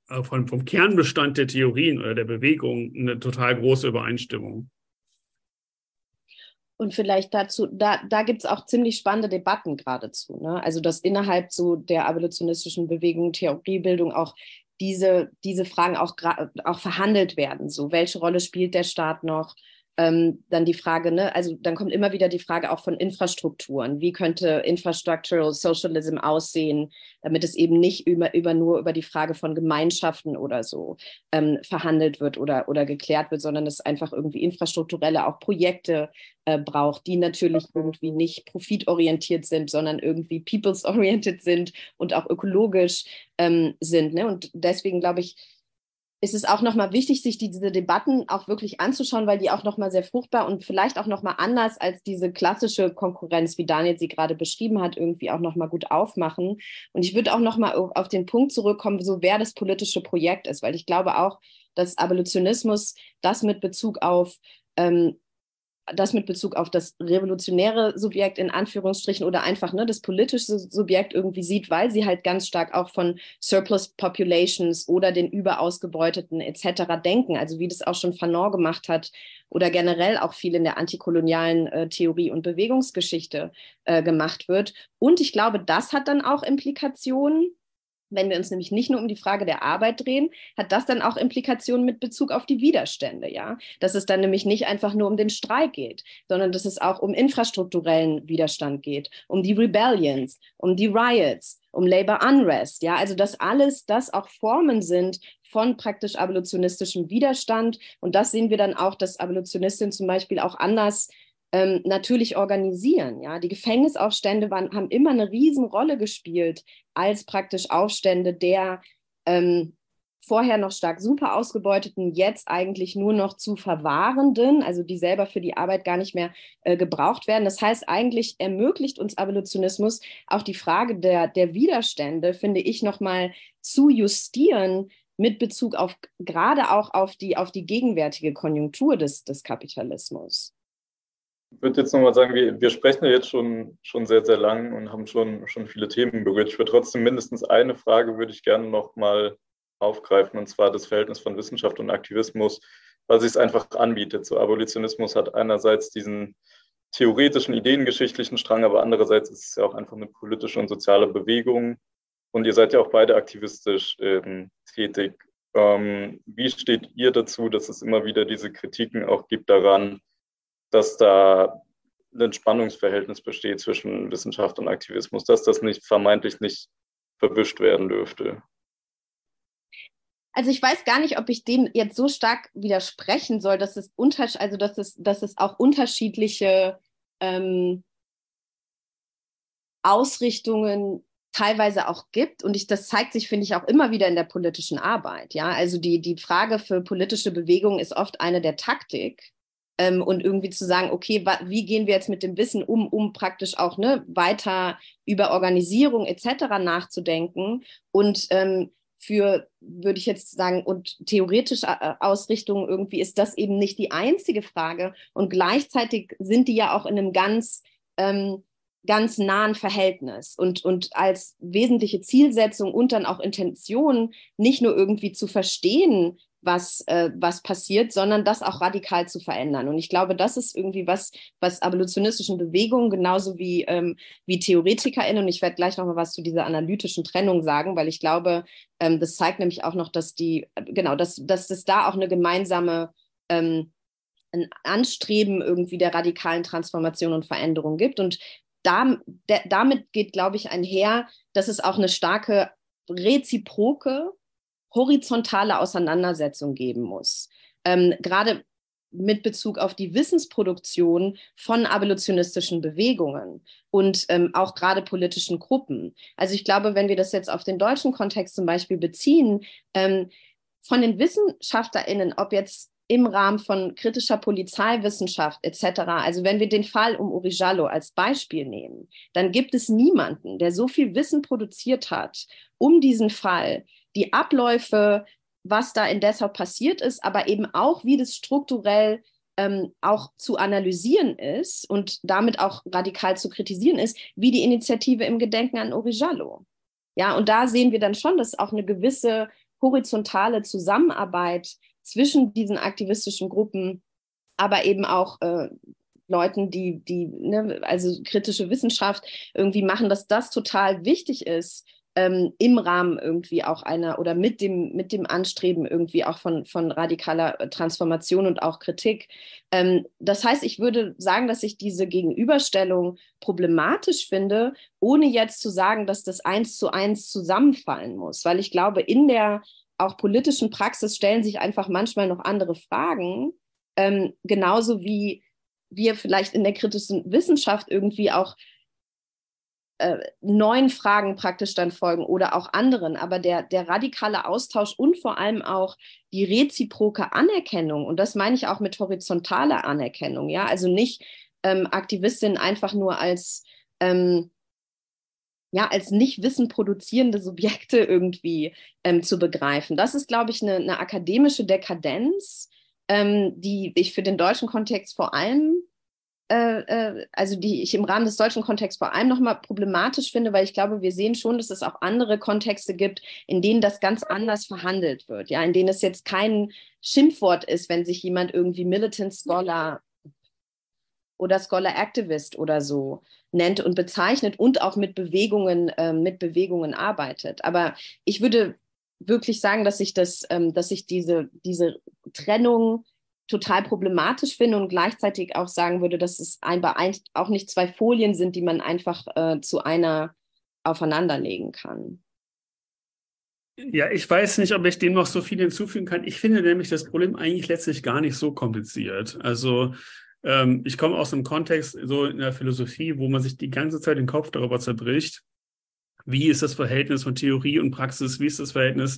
äh, von, vom Kernbestand der Theorien oder der Bewegung eine total große Übereinstimmung. Und vielleicht dazu, da, da gibt es auch ziemlich spannende Debatten geradezu. Ne? Also, dass innerhalb so der abolitionistischen Bewegung, Theoriebildung auch diese, diese Fragen auch, auch verhandelt werden. So, welche Rolle spielt der Staat noch? Ähm, dann die Frage, ne, also dann kommt immer wieder die Frage auch von Infrastrukturen. Wie könnte Infrastructural Socialism aussehen, damit es eben nicht über, über nur über die Frage von Gemeinschaften oder so ähm, verhandelt wird oder, oder geklärt wird, sondern es einfach irgendwie infrastrukturelle auch Projekte äh, braucht, die natürlich irgendwie nicht profitorientiert sind, sondern irgendwie peoples-oriented sind und auch ökologisch ähm, sind. Ne? Und deswegen glaube ich, ist es auch nochmal wichtig, sich diese Debatten auch wirklich anzuschauen, weil die auch nochmal sehr fruchtbar und vielleicht auch nochmal anders als diese klassische Konkurrenz, wie Daniel sie gerade beschrieben hat, irgendwie auch nochmal gut aufmachen. Und ich würde auch nochmal auf den Punkt zurückkommen, so wer das politische Projekt ist, weil ich glaube auch, dass Abolitionismus das mit Bezug auf ähm, das mit Bezug auf das revolutionäre Subjekt in Anführungsstrichen oder einfach ne, das politische Subjekt irgendwie sieht, weil sie halt ganz stark auch von Surplus Populations oder den Überausgebeuteten etc. denken, also wie das auch schon Fanon gemacht hat oder generell auch viel in der antikolonialen äh, Theorie und Bewegungsgeschichte äh, gemacht wird. Und ich glaube, das hat dann auch Implikationen Wenn wir uns nämlich nicht nur um die Frage der Arbeit drehen, hat das dann auch Implikationen mit Bezug auf die Widerstände, ja. Dass es dann nämlich nicht einfach nur um den Streik geht, sondern dass es auch um infrastrukturellen Widerstand geht, um die Rebellions, um die Riots, um Labor Unrest, ja. Also dass alles das auch Formen sind von praktisch abolitionistischem Widerstand. Und das sehen wir dann auch, dass Abolitionistinnen zum Beispiel auch anders ähm, natürlich organisieren. Ja, die Gefängnisaufstände waren, haben immer eine Riesenrolle gespielt als praktisch Aufstände der ähm, vorher noch stark super ausgebeuteten, jetzt eigentlich nur noch zu verwahrenden, also die selber für die Arbeit gar nicht mehr äh, gebraucht werden. Das heißt, eigentlich ermöglicht uns Abolitionismus auch die Frage der, der Widerstände, finde ich, nochmal zu justieren mit Bezug auf gerade auch auf die, auf die gegenwärtige Konjunktur des, des Kapitalismus. Ich würde jetzt nochmal sagen, wir, wir sprechen ja jetzt schon, schon sehr, sehr lang und haben schon, schon viele Themen berührt. Ich würde trotzdem mindestens eine Frage würde ich gerne nochmal aufgreifen, und zwar das Verhältnis von Wissenschaft und Aktivismus, weil sich es einfach anbietet. So Abolitionismus hat einerseits diesen theoretischen, ideengeschichtlichen Strang, aber andererseits ist es ja auch einfach eine politische und soziale Bewegung. Und ihr seid ja auch beide aktivistisch ähm, tätig. Ähm, wie steht ihr dazu, dass es immer wieder diese Kritiken auch gibt daran, dass da ein Spannungsverhältnis besteht zwischen Wissenschaft und Aktivismus, dass das nicht vermeintlich nicht verwischt werden dürfte. Also ich weiß gar nicht, ob ich dem jetzt so stark widersprechen soll, dass es unter, also dass es, dass es auch unterschiedliche ähm, Ausrichtungen teilweise auch gibt. Und ich, das zeigt sich, finde ich, auch immer wieder in der politischen Arbeit. Ja, also die, die Frage für politische Bewegungen ist oft eine der Taktik ähm, und irgendwie zu sagen, okay, wie gehen wir jetzt mit dem Wissen um, um praktisch auch ne, weiter über Organisierung etc. nachzudenken und ähm, für, würde ich jetzt sagen, und theoretische äh, Ausrichtung irgendwie ist das eben nicht die einzige Frage. Und gleichzeitig sind die ja auch in einem ganz, ähm, ganz nahen Verhältnis und, und als wesentliche Zielsetzung und dann auch Intention nicht nur irgendwie zu verstehen, was, äh, was passiert, sondern das auch radikal zu verändern. Und ich glaube, das ist irgendwie was, was abolitionistischen Bewegungen genauso wie, ähm, wie TheoretikerInnen, und ich werde gleich nochmal was zu dieser analytischen Trennung sagen, weil ich glaube, ähm, das zeigt nämlich auch noch, dass die, genau, dass, dass es da auch eine gemeinsame ähm, ein Anstreben irgendwie der radikalen Transformation und Veränderung gibt. Und da, der, damit geht, glaube ich, einher, dass es auch eine starke reziproke horizontale Auseinandersetzung geben muss. Ähm, gerade mit Bezug auf die Wissensproduktion von abolitionistischen Bewegungen und ähm, auch gerade politischen Gruppen. Also ich glaube, wenn wir das jetzt auf den deutschen Kontext zum Beispiel beziehen, ähm, von den WissenschaftlerInnen, ob jetzt im Rahmen von kritischer Polizeiwissenschaft etc. Also wenn wir den Fall um Uri Jallo als Beispiel nehmen, dann gibt es niemanden, der so viel Wissen produziert hat um diesen Fall, die Abläufe, was da in Dessau passiert ist, aber eben auch, wie das strukturell ähm, auch zu analysieren ist und damit auch radikal zu kritisieren ist, wie die Initiative im Gedenken an Origiallo. Ja, und da sehen wir dann schon, dass auch eine gewisse horizontale Zusammenarbeit zwischen diesen aktivistischen Gruppen, aber eben auch äh, Leuten, die, die, ne, also kritische Wissenschaft irgendwie machen, dass das total wichtig ist, ähm, im Rahmen irgendwie auch einer oder mit dem, mit dem Anstreben irgendwie auch von, von radikaler äh, Transformation und auch Kritik. Ähm, das heißt, ich würde sagen, dass ich diese Gegenüberstellung problematisch finde, ohne jetzt zu sagen, dass das eins zu eins zusammenfallen muss, weil ich glaube, in der auch politischen Praxis stellen sich einfach manchmal noch andere Fragen, ähm, genauso wie wir vielleicht in der kritischen Wissenschaft irgendwie auch äh, neuen Fragen praktisch dann folgen oder auch anderen. Aber der, der radikale Austausch und vor allem auch die reziproke Anerkennung, und das meine ich auch mit horizontaler Anerkennung, ja, also nicht ähm, Aktivistin einfach nur als ähm, ja, als nicht Wissen produzierende Subjekte irgendwie ähm, zu begreifen. Das ist, glaube ich, eine, eine akademische Dekadenz, ähm, die ich für den deutschen Kontext vor allem also die ich im Rahmen des deutschen Kontexts vor allem nochmal problematisch finde, weil ich glaube, wir sehen schon, dass es auch andere Kontexte gibt, in denen das ganz anders verhandelt wird, ja, in denen es jetzt kein Schimpfwort ist, wenn sich jemand irgendwie Militant Scholar oder Scholar Activist oder so nennt und bezeichnet und auch mit Bewegungen, äh, mit Bewegungen arbeitet. Aber ich würde wirklich sagen, dass ich das, ähm, dass ich diese, diese Trennung total problematisch finde und gleichzeitig auch sagen würde, dass es einfach auch nicht zwei Folien sind, die man einfach äh, zu einer aufeinanderlegen kann. Ja, ich weiß nicht, ob ich dem noch so viel hinzufügen kann. Ich finde nämlich das Problem eigentlich letztlich gar nicht so kompliziert. Also ähm, ich komme aus einem Kontext so in der Philosophie, wo man sich die ganze Zeit den Kopf darüber zerbricht, wie ist das Verhältnis von Theorie und Praxis, wie ist das Verhältnis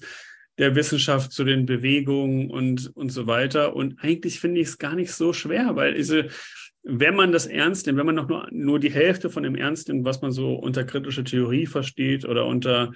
der Wissenschaft zu den Bewegungen und, und so weiter. Und eigentlich finde ich es gar nicht so schwer, weil diese, wenn man das ernst nimmt, wenn man noch nur, nur die Hälfte von dem ernst nimmt, was man so unter kritische Theorie versteht oder unter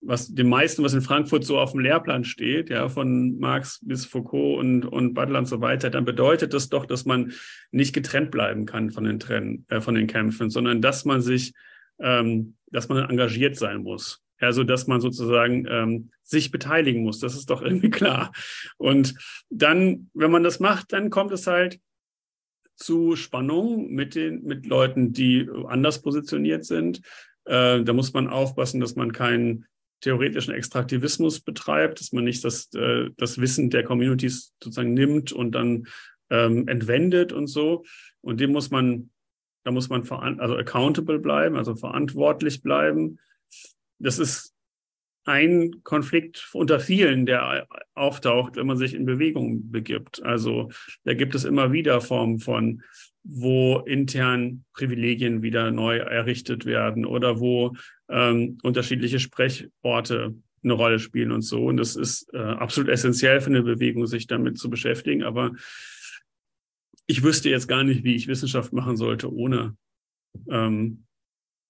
was dem meisten, was in Frankfurt so auf dem Lehrplan steht, ja, von Marx bis Foucault und, und Butler und so weiter, dann bedeutet das doch, dass man nicht getrennt bleiben kann von den Trennen, äh, von den Kämpfen, sondern dass man sich, ähm, dass man engagiert sein muss. Also, dass man sozusagen ähm, sich beteiligen muss. Das ist doch irgendwie klar. Und dann, wenn man das macht, dann kommt es halt zu Spannungen mit den, mit Leuten, die anders positioniert sind. Äh, da muss man aufpassen, dass man keinen theoretischen Extraktivismus betreibt, dass man nicht das, äh, das Wissen der Communities sozusagen nimmt und dann ähm, entwendet und so. Und dem muss man, da muss man also accountable bleiben, also verantwortlich bleiben. Das ist ein Konflikt unter vielen, der auftaucht, wenn man sich in Bewegung begibt. Also da gibt es immer wieder Formen von, wo intern Privilegien wieder neu errichtet werden oder wo ähm, unterschiedliche Sprechorte eine Rolle spielen und so. Und das ist äh, absolut essentiell für eine Bewegung, sich damit zu beschäftigen. Aber ich wüsste jetzt gar nicht, wie ich Wissenschaft machen sollte, ohne, ähm,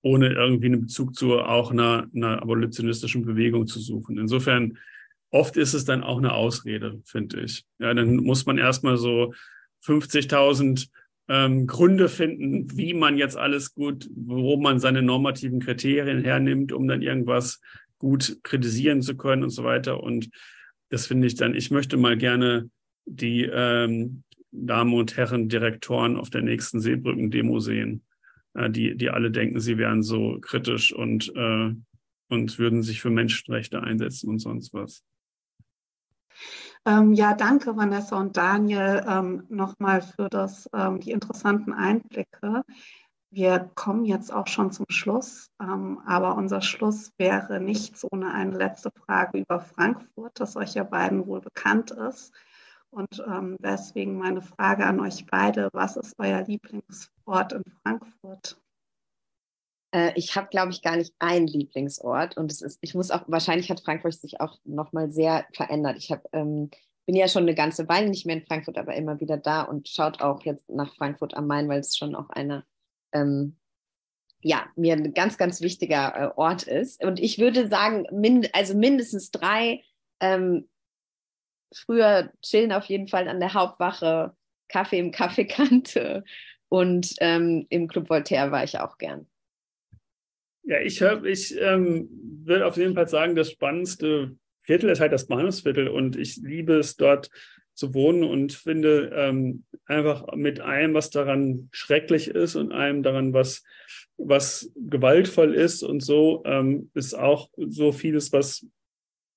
ohne irgendwie einen Bezug zu auch einer, einer abolitionistischen Bewegung zu suchen. Insofern, oft ist es dann auch eine Ausrede, finde ich. Ja, dann muss man erstmal so 50.000 ähm, Gründe finden, wie man jetzt alles gut, wo man seine normativen Kriterien hernimmt, um dann irgendwas gut kritisieren zu können und so weiter. Und das finde ich dann, ich möchte mal gerne die ähm, Damen und Herren Direktoren auf der nächsten Seebrücken-Demo sehen, die, die alle denken, sie wären so kritisch und, äh, und würden sich für Menschenrechte einsetzen und sonst was. Ähm, ja, danke Vanessa und Daniel ähm, nochmal für das, ähm, die interessanten Einblicke. Wir kommen jetzt auch schon zum Schluss, ähm, aber unser Schluss wäre nichts ohne eine letzte Frage über Frankfurt, das euch ja beiden wohl bekannt ist. Und ähm, deswegen meine Frage an euch beide, was ist euer Lieblingsort in Frankfurt? Äh, ich habe, glaube ich, gar nicht einen Lieblingsort und es ist, ich muss auch, wahrscheinlich hat Frankfurt sich auch nochmal sehr verändert. Ich habe, ähm, bin ja schon eine ganze Weile nicht mehr in Frankfurt, aber immer wieder da und schaut auch jetzt nach Frankfurt am Main, weil es schon auch eine, ähm, ja, mir ein ganz, ganz wichtiger äh, Ort ist. Und ich würde sagen, mind, also mindestens drei, ähm, früher chillen auf jeden Fall an der Hauptwache, Kaffee im Kaffeekante und ähm, im Club Voltaire war ich auch gern. Ja, ich, ich ähm, würde auf jeden Fall sagen, das spannendste Viertel ist halt das Bahnhofsviertel und ich liebe es dort zu wohnen und finde ähm, einfach mit allem, was daran schrecklich ist und allem daran, was, was gewaltvoll ist und so, ähm, ist auch so vieles, was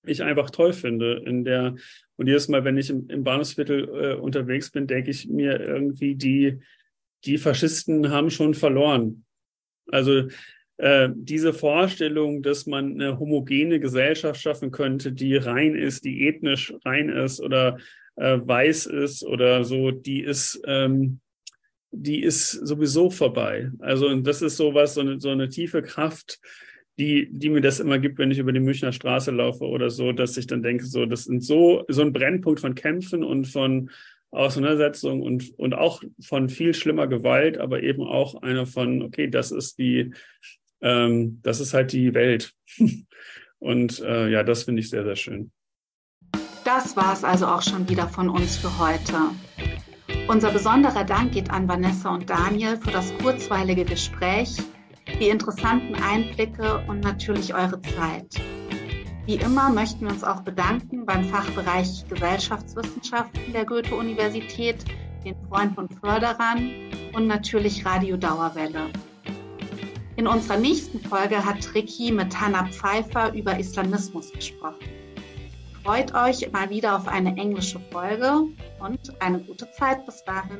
ich einfach toll finde. In der, und jedes Mal, wenn ich im, im Bahnhofsviertel äh, unterwegs bin, denke ich mir irgendwie, die, die Faschisten haben schon verloren. Also äh, diese Vorstellung, dass man eine homogene Gesellschaft schaffen könnte, die rein ist, die ethnisch rein ist oder äh, weiß ist oder so, die ist, ähm, die ist sowieso vorbei. Also und das ist sowas, so eine, so eine tiefe Kraft, die, die mir das immer gibt, wenn ich über die Münchner Straße laufe oder so, dass ich dann denke, so, das sind so, so ein Brennpunkt von Kämpfen und von Auseinandersetzung und, und auch von viel schlimmer Gewalt, aber eben auch einer von, okay, das ist die, ähm, das ist halt die Welt. Und äh, ja, das finde ich sehr, sehr schön. Das war es also auch schon wieder von uns für heute. Unser besonderer Dank geht an Vanessa und Daniel für das kurzweilige Gespräch, die interessanten Einblicke und natürlich eure Zeit. Wie immer möchten wir uns auch bedanken beim Fachbereich Gesellschaftswissenschaften der Goethe-Universität, den Freunden und Förderern und natürlich Radio Dauerwelle. In unserer nächsten Folge hat Ricky mit Hannah Pfeiffer über Islamismus gesprochen. Freut euch mal wieder auf eine englische Folge und eine gute Zeit bis dahin.